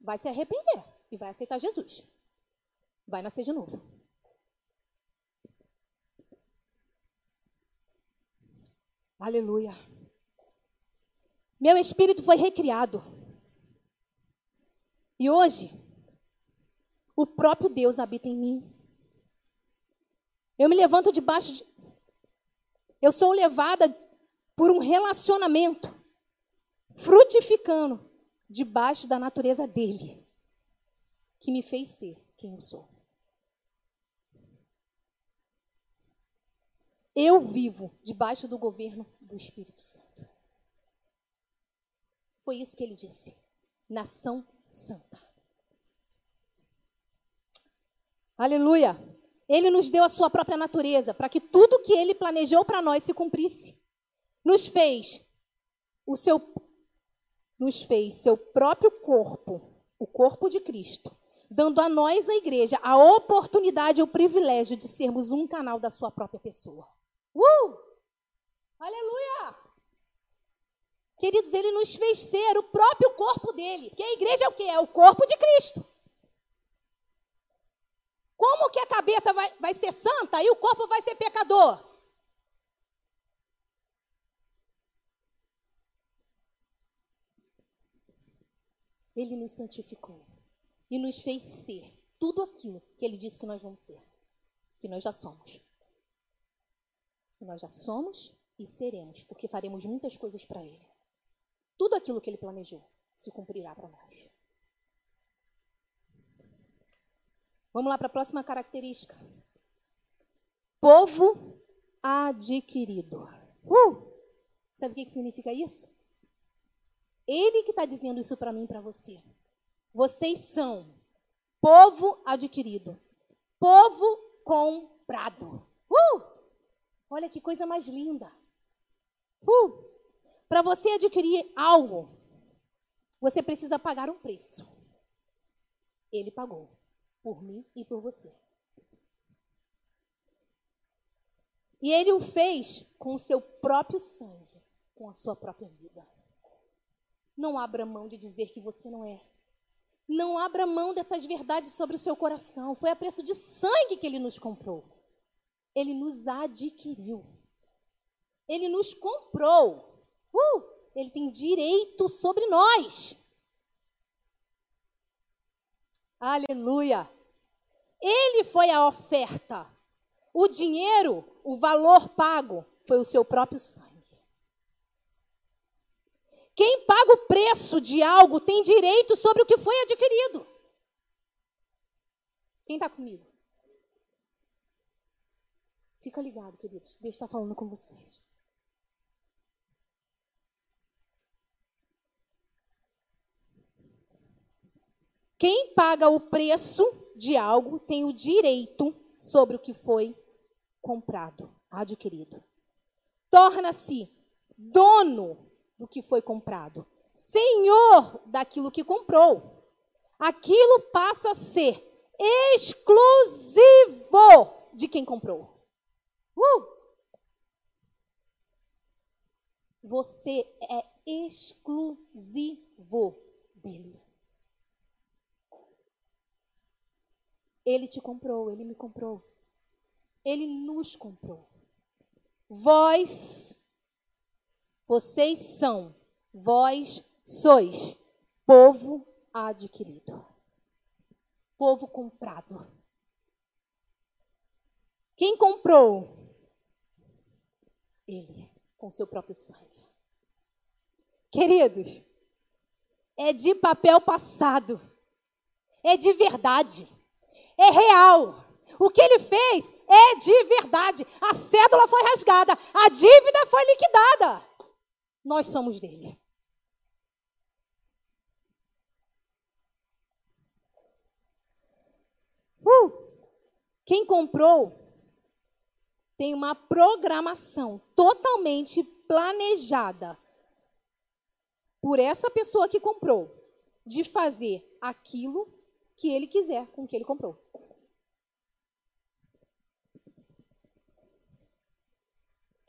vai se arrepender e vai aceitar Jesus. Vai nascer de novo. Aleluia. Meu espírito foi recriado. E hoje, o próprio Deus habita em mim. Eu me levanto debaixo de. Eu sou levada por um relacionamento frutificando debaixo da natureza dele, que me fez ser quem eu sou. Eu vivo debaixo do governo do Espírito Santo. Foi isso que ele disse. Nação santa. Aleluia. Ele nos deu a sua própria natureza para que tudo que ele planejou para nós se cumprisse. Nos fez o seu nos fez seu próprio corpo, o corpo de Cristo, dando a nós a igreja a oportunidade e o privilégio de sermos um canal da sua própria pessoa. Uh! Aleluia! Queridos, ele nos fez ser o próprio corpo dele. Que a igreja é o que? É o corpo de Cristo. Como que a cabeça vai, vai ser santa e o corpo vai ser pecador? Ele nos santificou e nos fez ser tudo aquilo que ele disse que nós vamos ser, que nós já somos. Nós já somos e seremos, porque faremos muitas coisas para ele. Tudo aquilo que ele planejou se cumprirá para nós. Vamos lá para a próxima característica. Povo adquirido. Uh! Sabe o que, que significa isso? Ele que está dizendo isso para mim e para você. Vocês são povo adquirido, povo comprado. Uh! Olha que coisa mais linda. Uh! Para você adquirir algo, você precisa pagar um preço. Ele pagou por mim e por você. E ele o fez com o seu próprio sangue, com a sua própria vida. Não abra mão de dizer que você não é. Não abra mão dessas verdades sobre o seu coração. Foi a preço de sangue que ele nos comprou. Ele nos adquiriu. Ele nos comprou. Uh, ele tem direito sobre nós. Aleluia. Ele foi a oferta. O dinheiro, o valor pago, foi o seu próprio sangue. Quem paga o preço de algo tem direito sobre o que foi adquirido. Quem está comigo? Fica ligado, queridos. Deus está falando com vocês. Quem paga o preço de algo tem o direito sobre o que foi comprado, adquirido. Torna-se dono do que foi comprado, senhor daquilo que comprou. Aquilo passa a ser exclusivo de quem comprou. Uh! Você é exclusivo dele. Ele te comprou, ele me comprou. Ele nos comprou. Vós, vocês são, vós sois povo adquirido. Povo comprado. Quem comprou? Ele, com seu próprio sangue. Queridos, é de papel passado. É de verdade é real. O que ele fez é de verdade. A cédula foi rasgada, a dívida foi liquidada. Nós somos dele. Uh, quem comprou tem uma programação totalmente planejada por essa pessoa que comprou de fazer aquilo que ele quiser com o que ele comprou.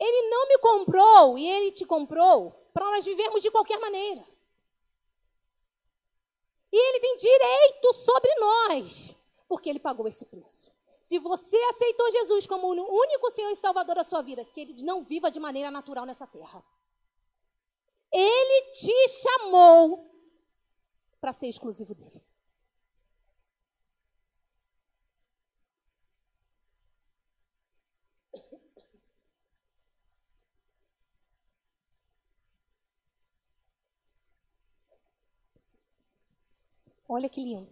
Ele não me comprou e ele te comprou para nós vivermos de qualquer maneira. E ele tem direito sobre nós, porque ele pagou esse preço. Se você aceitou Jesus como o único Senhor e Salvador da sua vida, que ele não viva de maneira natural nessa terra. Ele te chamou para ser exclusivo dele. Olha que lindo.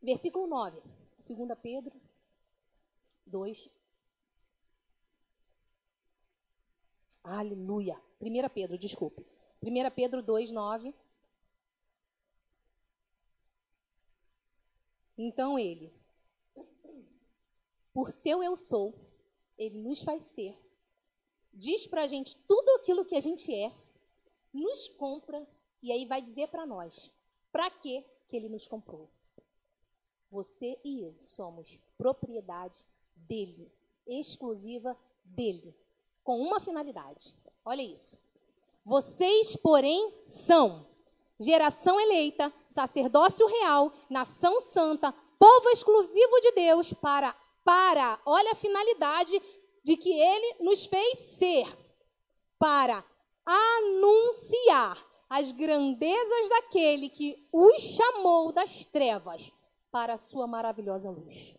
Versículo 9, 2 Pedro 2. Aleluia. 1 Pedro, desculpe. 1 Pedro 2, 9. Então ele, por seu eu sou, ele nos faz ser diz para a gente tudo aquilo que a gente é, nos compra e aí vai dizer para nós para que que ele nos comprou. Você e eu somos propriedade dele, exclusiva dele, com uma finalidade. Olha isso. Vocês, porém, são geração eleita, sacerdócio real, nação santa, povo exclusivo de Deus para para, olha a finalidade de que ele nos fez ser para anunciar as grandezas daquele que os chamou das trevas para a sua maravilhosa luz.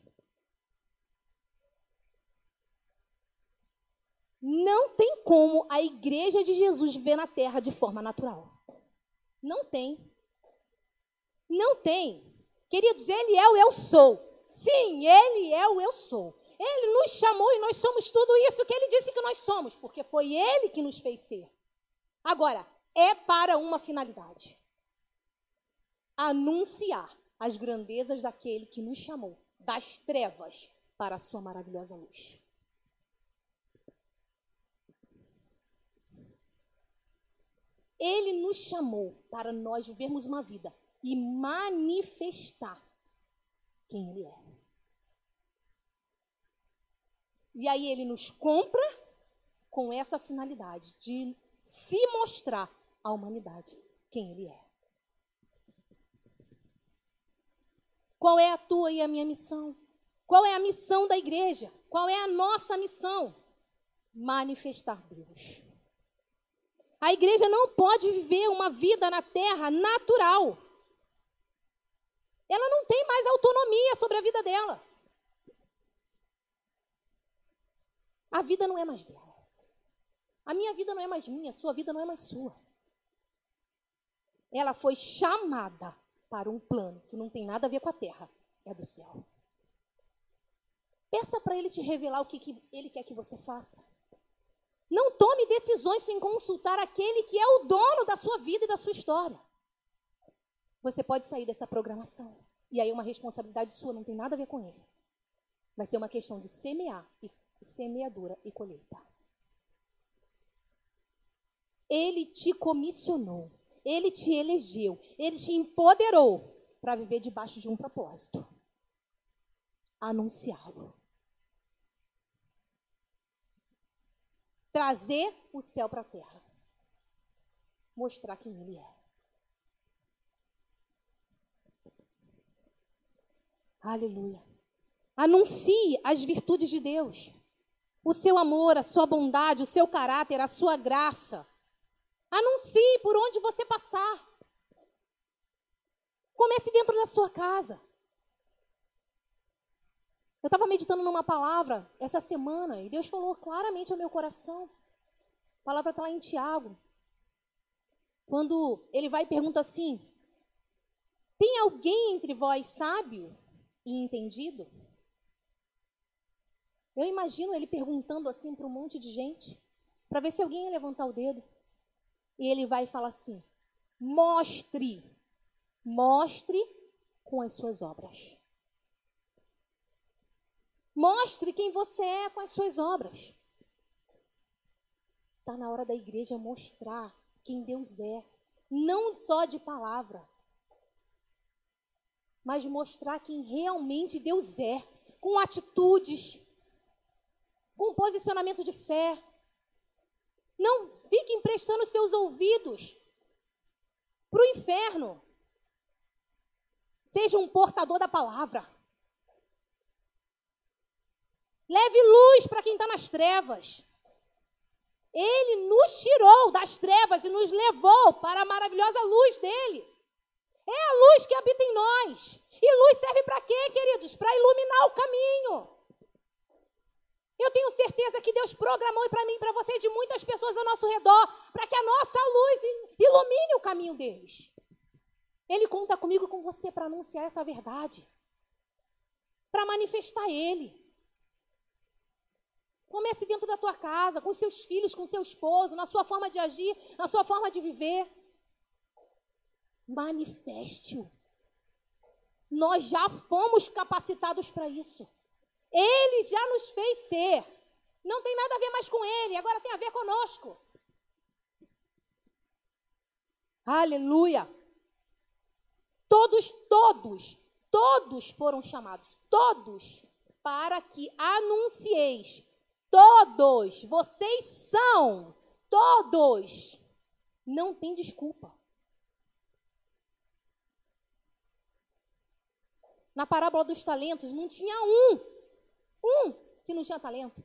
Não tem como a igreja de Jesus ver na terra de forma natural. Não tem. Não tem. Queridos, ele é o eu sou. Sim, ele é o eu sou. Ele nos chamou e nós somos tudo isso que ele disse que nós somos, porque foi ele que nos fez ser. Agora, é para uma finalidade: anunciar as grandezas daquele que nos chamou das trevas para a sua maravilhosa luz. Ele nos chamou para nós vivermos uma vida e manifestar quem Ele é. E aí ele nos compra com essa finalidade de se mostrar à humanidade quem Ele é. Qual é a tua e a minha missão? Qual é a missão da igreja? Qual é a nossa missão? Manifestar Deus. A igreja não pode viver uma vida na terra natural. Ela não tem mais autonomia sobre a vida dela. A vida não é mais dela. A minha vida não é mais minha, a sua vida não é mais sua. Ela foi chamada para um plano que não tem nada a ver com a terra, é do céu. Peça para ele te revelar o que, que ele quer que você faça. Não tome decisões sem consultar aquele que é o dono da sua vida e da sua história. Você pode sair dessa programação. E aí uma responsabilidade sua não tem nada a ver com ele. Vai ser uma questão de semear e semeadura e colheita. Ele te comissionou, ele te elegeu, ele te empoderou para viver debaixo de um propósito: anunciá-lo. Trazer o céu para a terra. Mostrar quem ele é. Aleluia. Anuncie as virtudes de Deus o seu amor, a sua bondade, o seu caráter, a sua graça. Anuncie por onde você passar. Comece dentro da sua casa. Eu estava meditando numa palavra essa semana e Deus falou claramente ao meu coração. A palavra está lá em Tiago. Quando ele vai e pergunta assim: Tem alguém entre vós sábio e entendido? Eu imagino ele perguntando assim para um monte de gente, para ver se alguém ia levantar o dedo. E ele vai e fala assim: mostre, mostre com as suas obras. Mostre quem você é com as suas obras. Está na hora da igreja mostrar quem Deus é, não só de palavra, mas mostrar quem realmente Deus é, com atitudes, um posicionamento de fé. Não fique emprestando seus ouvidos para o inferno. Seja um portador da palavra. Leve luz para quem está nas trevas. Ele nos tirou das trevas e nos levou para a maravilhosa luz dele. É a luz que habita em nós. E luz serve para quê, queridos? Para iluminar o caminho. Eu tenho certeza que Deus programou para mim para você e de muitas pessoas ao nosso redor, para que a nossa luz ilumine o caminho deles. Ele conta comigo com você para anunciar essa verdade, para manifestar Ele. Comece dentro da tua casa, com seus filhos, com seu esposo, na sua forma de agir, na sua forma de viver. Manifeste-o. Nós já fomos capacitados para isso. Ele já nos fez ser. Não tem nada a ver mais com ele, agora tem a ver conosco. Aleluia. Todos, todos, todos foram chamados, todos, para que anuncieis. Todos, vocês são, todos. Não tem desculpa. Na parábola dos talentos, não tinha um um que não tinha talento.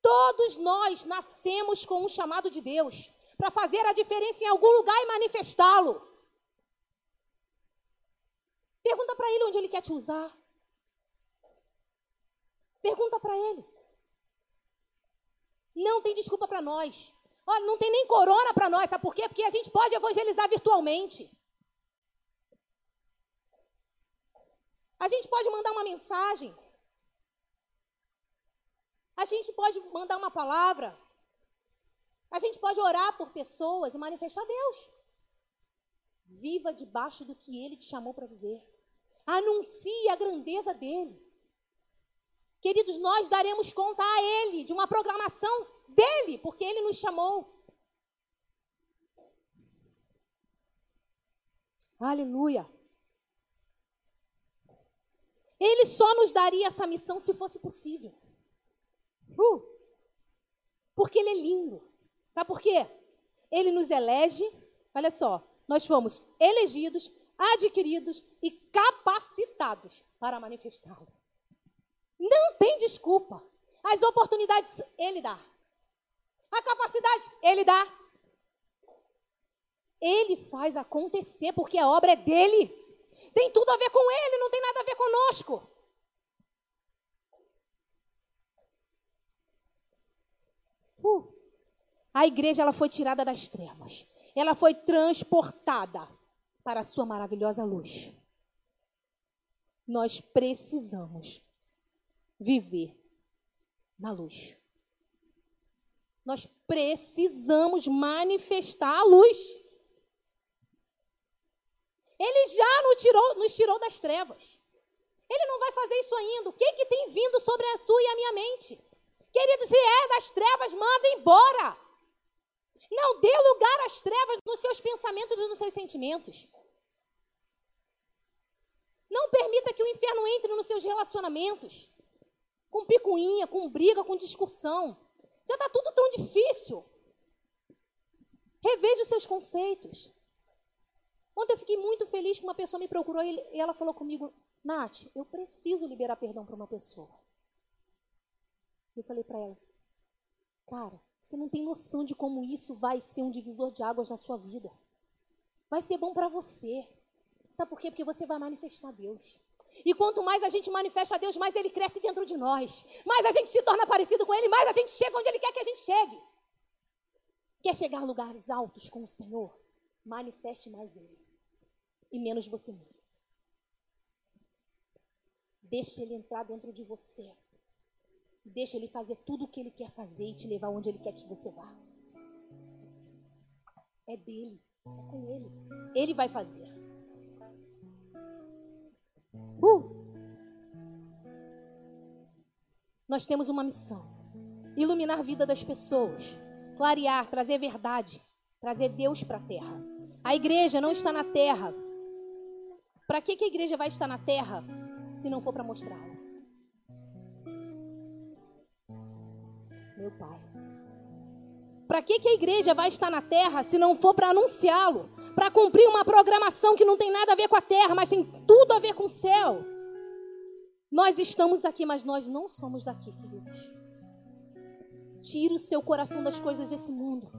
Todos nós nascemos com um chamado de Deus para fazer a diferença em algum lugar e manifestá-lo. Pergunta para ele onde ele quer te usar. Pergunta para ele. Não tem desculpa para nós. Olha, não tem nem corona para nós, sabe por quê? Porque a gente pode evangelizar virtualmente. A gente pode mandar uma mensagem. A gente pode mandar uma palavra. A gente pode orar por pessoas e manifestar Deus. Viva debaixo do que Ele te chamou para viver. Anuncie a grandeza dele. Queridos, nós daremos conta a Ele de uma programação dele, porque Ele nos chamou. Aleluia. Ele só nos daria essa missão se fosse possível. Uh, porque ele é lindo. Sabe por quê? Ele nos elege, olha só, nós fomos elegidos, adquiridos e capacitados para manifestá-lo. Não tem desculpa. As oportunidades ele dá. A capacidade ele dá. Ele faz acontecer porque a obra é dele. Tem tudo a ver com ele, não tem nada a ver conosco. Uh. A igreja ela foi tirada das trevas. Ela foi transportada para a sua maravilhosa luz. Nós precisamos viver na luz. Nós precisamos manifestar a luz. Ele já nos tirou, nos tirou das trevas. Ele não vai fazer isso ainda. O que, que tem vindo sobre a tua e a minha mente? Querido, se é das trevas, manda embora. Não dê lugar às trevas nos seus pensamentos e nos seus sentimentos. Não permita que o inferno entre nos seus relacionamentos. Com picuinha, com briga, com discussão. Já está tudo tão difícil. Reveja os seus conceitos. Ontem eu fiquei muito feliz que uma pessoa me procurou e ela falou comigo, Nath, eu preciso liberar perdão para uma pessoa. Eu falei para ela, cara, você não tem noção de como isso vai ser um divisor de águas na sua vida. Vai ser bom para você. Sabe por quê? Porque você vai manifestar Deus. E quanto mais a gente manifesta a Deus, mais Ele cresce dentro de nós. Mais a gente se torna parecido com Ele, mais a gente chega onde Ele quer que a gente chegue. Quer chegar a lugares altos com o Senhor? Manifeste mais Ele e menos você mesmo. Deixe ele entrar dentro de você. Deixe ele fazer tudo o que ele quer fazer e te levar onde ele quer que você vá. É dele, é com ele. Ele vai fazer. Uh! Nós temos uma missão: iluminar a vida das pessoas, clarear, trazer verdade, trazer Deus para a terra. A igreja não está na terra para que, que a igreja vai estar na terra se não for para mostrá-la? Meu Pai. Para que, que a igreja vai estar na terra se não for para anunciá-lo? Para cumprir uma programação que não tem nada a ver com a terra, mas tem tudo a ver com o céu. Nós estamos aqui, mas nós não somos daqui, queridos. Tira o seu coração das coisas desse mundo.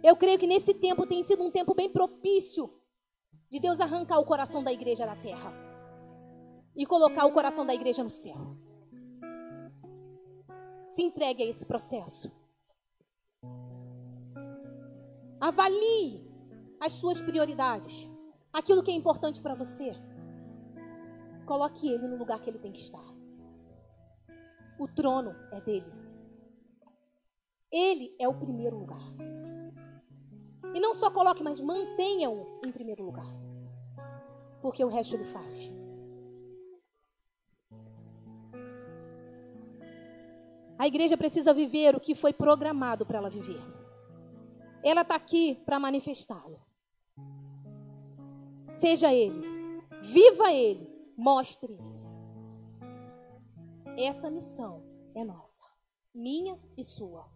Eu creio que nesse tempo tem sido um tempo bem propício de Deus arrancar o coração da igreja da terra e colocar o coração da igreja no céu. Se entregue a esse processo. Avalie as suas prioridades, aquilo que é importante para você. Coloque ele no lugar que ele tem que estar. O trono é dele. Ele é o primeiro lugar. E não só coloque, mas mantenha-o em primeiro lugar. Porque o resto ele faz. A igreja precisa viver o que foi programado para ela viver. Ela está aqui para manifestá-lo. Seja ele, viva ele, mostre ele. Essa missão é nossa, minha e sua.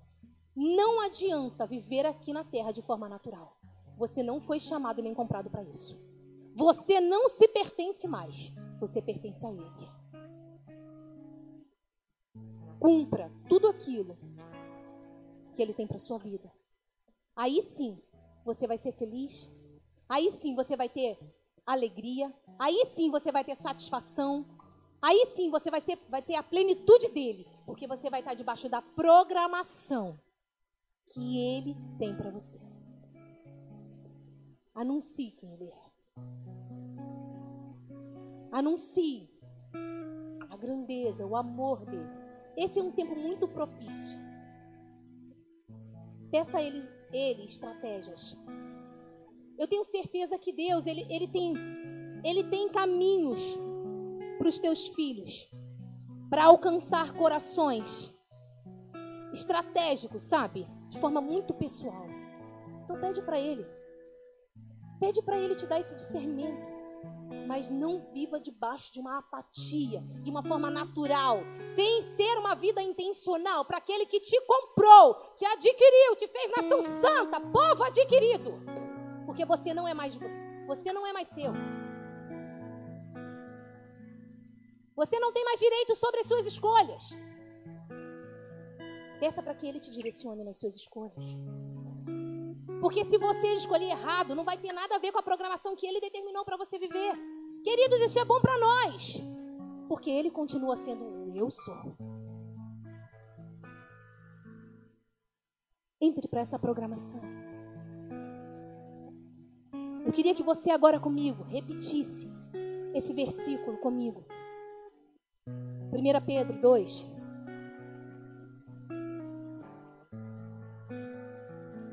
Não adianta viver aqui na terra de forma natural. Você não foi chamado nem comprado para isso. Você não se pertence mais. Você pertence a Ele. Cumpra tudo aquilo que Ele tem para sua vida. Aí sim, você vai ser feliz. Aí sim, você vai ter alegria. Aí sim, você vai ter satisfação. Aí sim, você vai, ser, vai ter a plenitude dele. Porque você vai estar debaixo da programação que Ele tem para você. Anuncie quem Ele é. Anuncie a grandeza, o amor dele. Esse é um tempo muito propício. Peça a ele, ele estratégias. Eu tenho certeza que Deus, ele, ele, tem, ele tem caminhos para os teus filhos, para alcançar corações estratégicos, sabe? de forma muito pessoal. Então pede para ele. Pede para Ele te dar esse discernimento. Mas não viva debaixo de uma apatia, de uma forma natural, sem ser uma vida intencional para aquele que te comprou, te adquiriu, te fez nação santa, povo adquirido. Porque você não é mais você, você não é mais seu. Você não tem mais direito sobre as suas escolhas. Peça para que Ele te direcione nas suas escolhas. Porque se você escolher errado, não vai ter nada a ver com a programação que Ele determinou para você viver. Queridos, isso é bom para nós. Porque Ele continua sendo o eu sou. Entre para essa programação. Eu queria que você agora comigo repetisse esse versículo comigo. 1 Pedro 2.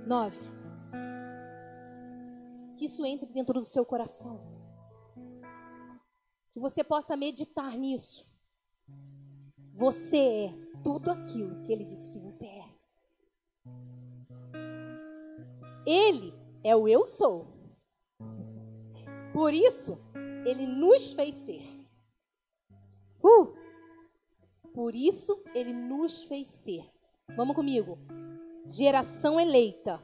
9. Que isso entre dentro do seu coração. Que você possa meditar nisso. Você é tudo aquilo que ele disse que você é. Ele é o eu sou. Por isso, ele nos fez ser. Uh! Por isso, ele nos fez ser. Vamos comigo geração eleita,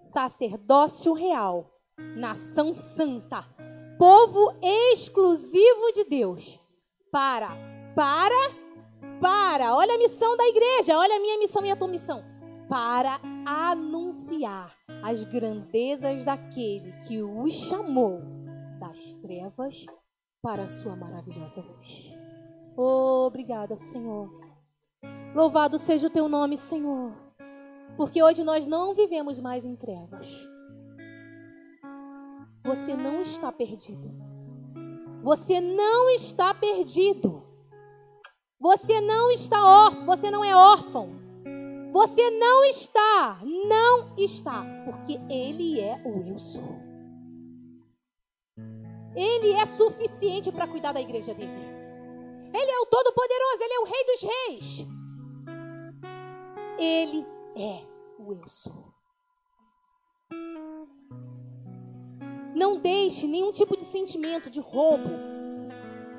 sacerdócio real, nação santa, povo exclusivo de Deus. Para, para, para. Olha a missão da igreja, olha a minha missão e a tua missão. Para anunciar as grandezas daquele que os chamou das trevas para a sua maravilhosa luz. Obrigada, Senhor. Louvado seja o teu nome, Senhor. Porque hoje nós não vivemos mais em trevas. Você não está perdido. Você não está perdido. Você não está órfão, você não é órfão. Você não está, não está, porque ele é o eu sou. Ele é suficiente para cuidar da igreja dele. Ele é o todo-poderoso, ele é o rei dos reis. Ele é o eu sou. Não deixe nenhum tipo de sentimento de roubo,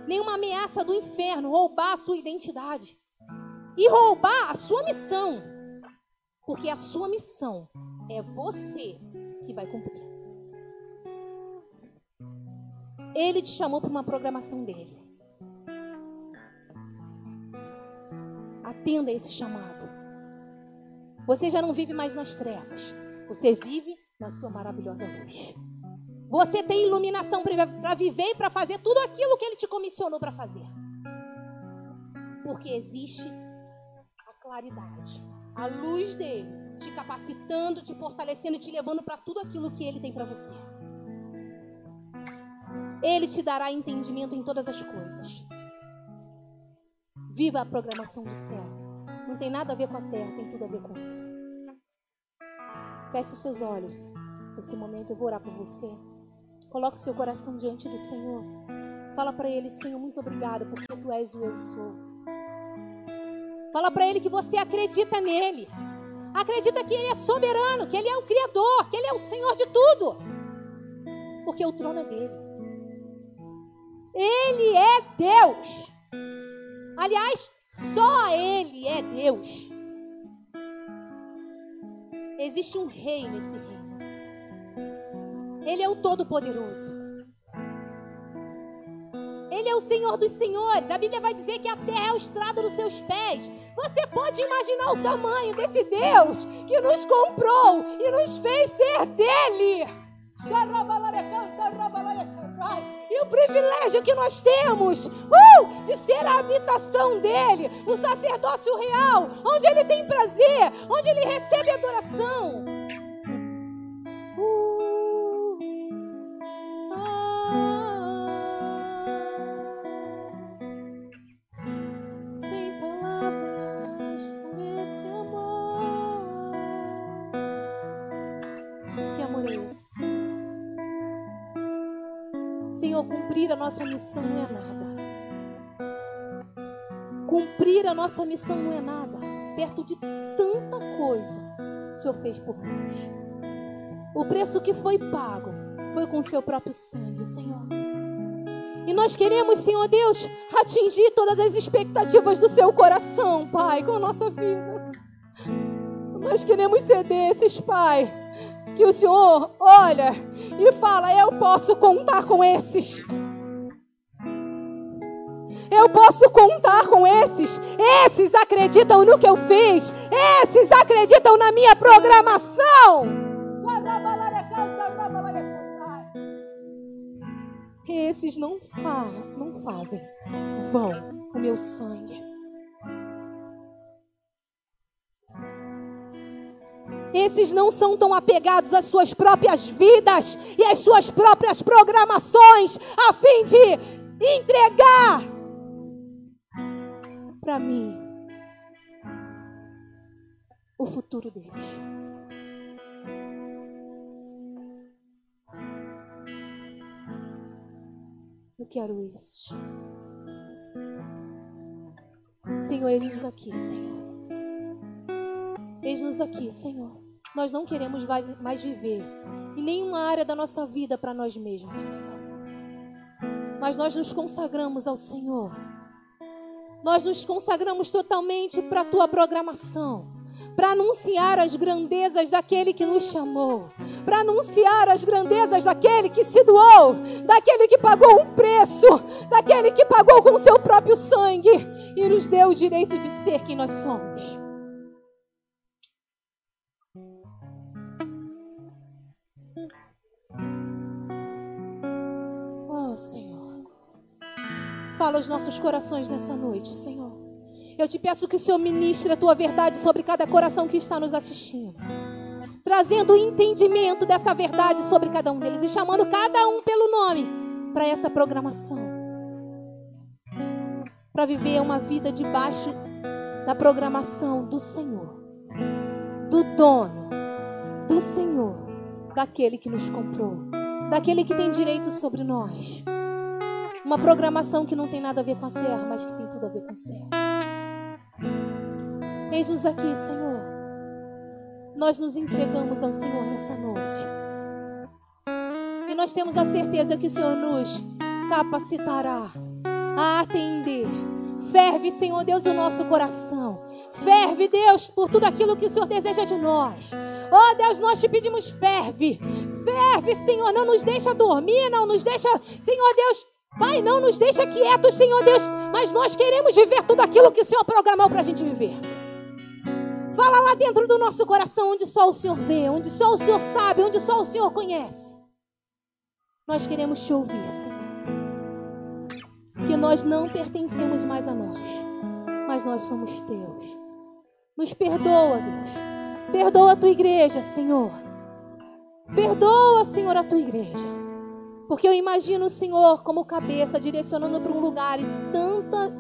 nenhuma ameaça do inferno roubar a sua identidade e roubar a sua missão, porque a sua missão é você que vai cumprir. Ele te chamou para uma programação dele. Atenda esse chamado. Você já não vive mais nas trevas. Você vive na sua maravilhosa luz. Você tem iluminação para viver e para fazer tudo aquilo que ele te comissionou para fazer. Porque existe a claridade, a luz dele, te capacitando, te fortalecendo e te levando para tudo aquilo que ele tem para você. Ele te dará entendimento em todas as coisas. Viva a programação do céu. Não tem nada a ver com a terra, tem tudo a ver com Ele. Feche os seus olhos. Nesse momento eu vou orar por você. Coloque o seu coração diante do Senhor. Fala para Ele, Senhor, muito obrigado, porque Tu és o eu sou. Fala para Ele que você acredita nele. Acredita que Ele é soberano, que Ele é o Criador, que Ele é o Senhor de tudo. Porque o trono é dele. Ele é Deus. Aliás, só Ele é Deus. Existe um rei nesse reino. Ele é o Todo-Poderoso. Ele é o Senhor dos Senhores. A Bíblia vai dizer que a terra é o estrado dos seus pés. Você pode imaginar o tamanho desse Deus que nos comprou e nos fez ser dele. E o privilégio que nós temos uh, de ser a habitação dele, o sacerdócio real, onde ele tem prazer, onde ele recebe adoração. Nossa missão não é nada. Cumprir a nossa missão não é nada. Perto de tanta coisa que o Senhor fez por nós. O preço que foi pago foi com o seu próprio sangue, Senhor. E nós queremos, Senhor Deus, atingir todas as expectativas do seu coração, Pai, com a nossa vida. Nós queremos ser desses, Pai, que o Senhor olha e fala: Eu posso contar com esses. Eu posso contar com esses. Esses acreditam no que eu fiz. Esses acreditam na minha programação. Esses não falam, não fazem vão o meu sangue. Esses não são tão apegados às suas próprias vidas e às suas próprias programações, a fim de entregar para mim o futuro deles. Eu quero isso. Senhor, eis-nos aqui, Senhor. Eis-nos aqui, Senhor. Nós não queremos mais viver em nenhuma área da nossa vida para nós mesmos, Senhor. Mas nós nos consagramos ao Senhor. Nós nos consagramos totalmente para a tua programação para anunciar as grandezas daquele que nos chamou, para anunciar as grandezas daquele que se doou, daquele que pagou um preço, daquele que pagou com seu próprio sangue e nos deu o direito de ser quem nós somos. Oh, Senhor, fala aos nossos corações nessa noite, Senhor. Eu te peço que o Senhor ministre a tua verdade sobre cada coração que está nos assistindo. Trazendo o entendimento dessa verdade sobre cada um deles e chamando cada um pelo nome para essa programação. Para viver uma vida debaixo da programação do Senhor, do dono, do Senhor, daquele que nos comprou, daquele que tem direito sobre nós. Uma programação que não tem nada a ver com a terra, mas que tem tudo a ver com o céu. Eis-nos aqui, Senhor. Nós nos entregamos ao Senhor nessa noite. E nós temos a certeza que o Senhor nos capacitará a atender. Ferve, Senhor Deus, o nosso coração. Ferve, Deus, por tudo aquilo que o Senhor deseja de nós. Oh, Deus, nós te pedimos, ferve. Ferve, Senhor, não nos deixa dormir, não nos deixa, Senhor Deus, Pai, não nos deixa quietos, Senhor Deus, mas nós queremos viver tudo aquilo que o Senhor programou para a gente viver. Fala lá dentro do nosso coração, onde só o Senhor vê, onde só o Senhor sabe, onde só o Senhor conhece. Nós queremos te ouvir, Senhor. Que nós não pertencemos mais a nós, mas nós somos teus. Nos perdoa, Deus. Perdoa a tua igreja, Senhor. Perdoa, Senhor, a tua igreja. Porque eu imagino o Senhor como cabeça direcionando para um lugar e tanta,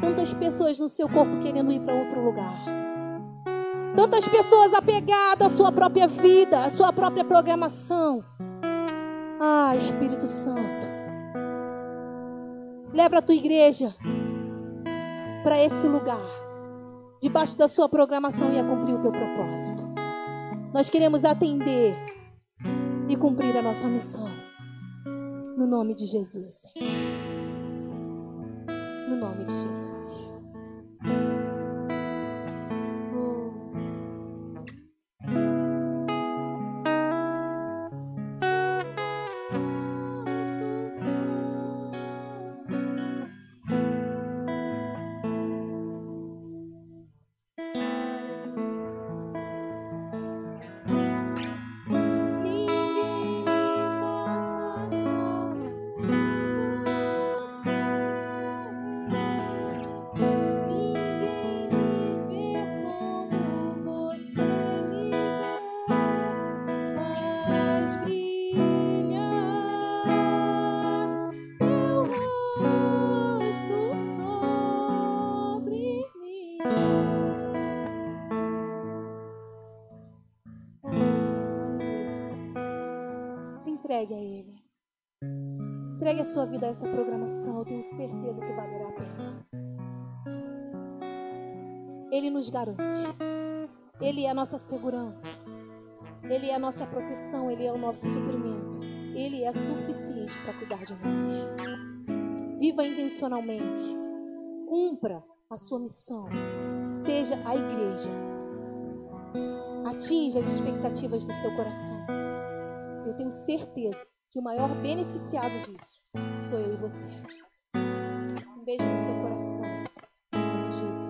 tantas pessoas no seu corpo querendo ir para outro lugar. Tantas pessoas apegadas à sua própria vida, à sua própria programação. Ah, Espírito Santo. Leva a tua igreja para esse lugar, debaixo da sua programação e a cumprir o teu propósito. Nós queremos atender e cumprir a nossa missão. No nome de Jesus. No nome de Jesus. Sua vida a essa programação. Eu tenho certeza que valerá a pena. Ele nos garante. Ele é a nossa segurança. Ele é a nossa proteção. Ele é o nosso suprimento. Ele é suficiente para cuidar de nós. Viva intencionalmente. Cumpra a sua missão. Seja a igreja. Atinja as expectativas do seu coração. Eu tenho certeza que o maior beneficiado disso sou eu e você. Um beijo no seu coração. Jesus.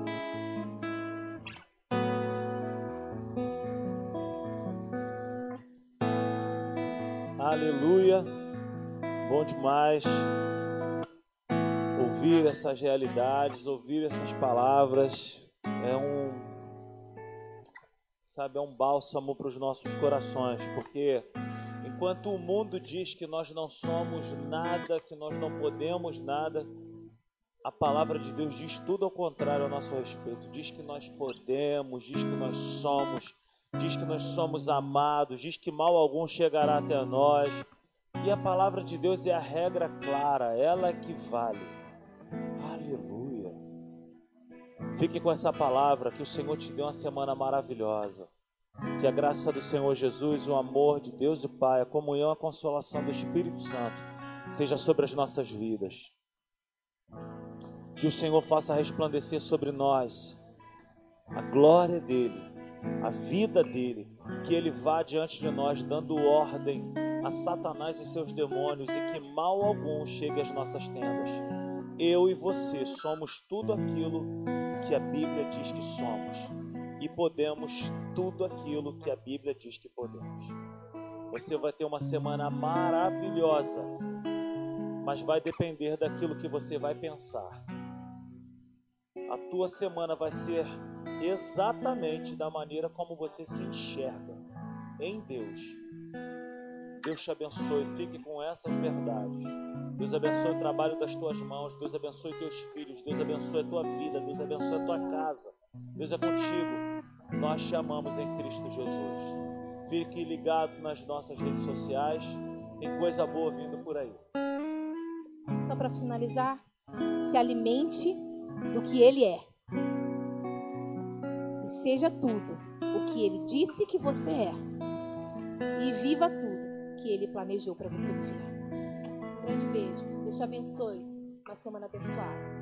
Aleluia. Bom demais ouvir essas realidades, ouvir essas palavras. É um sabe, é um bálsamo para os nossos corações, porque enquanto o mundo diz que nós não somos nada, que nós não podemos nada, a palavra de Deus diz tudo ao contrário ao nosso respeito. Diz que nós podemos, diz que nós somos, diz que nós somos amados, diz que mal algum chegará até nós. E a palavra de Deus é a regra clara, ela é que vale. Aleluia. Fique com essa palavra, que o Senhor te dê uma semana maravilhosa. Que a graça do Senhor Jesus, o amor de Deus e Pai, a comunhão, a consolação do Espírito Santo seja sobre as nossas vidas. Que o Senhor faça resplandecer sobre nós a glória dele, a vida dele, que ele vá diante de nós dando ordem a Satanás e seus demônios e que mal algum chegue às nossas tendas. Eu e você somos tudo aquilo que a Bíblia diz que somos e podemos tudo aquilo que a Bíblia diz que podemos. Você vai ter uma semana maravilhosa, mas vai depender daquilo que você vai pensar. A tua semana vai ser exatamente da maneira como você se enxerga em Deus. Deus te abençoe, fique com essas verdades. Deus abençoe o trabalho das tuas mãos, Deus abençoe teus filhos, Deus abençoe a tua vida, Deus abençoe a tua casa. Deus é contigo. Nós te amamos em Cristo Jesus. Fique ligado nas nossas redes sociais, tem coisa boa vindo por aí. Só para finalizar, se alimente do que ele é. E seja tudo o que ele disse que você é. E viva tudo que ele planejou para você viver. Um grande beijo. Deus te abençoe. Uma semana abençoada.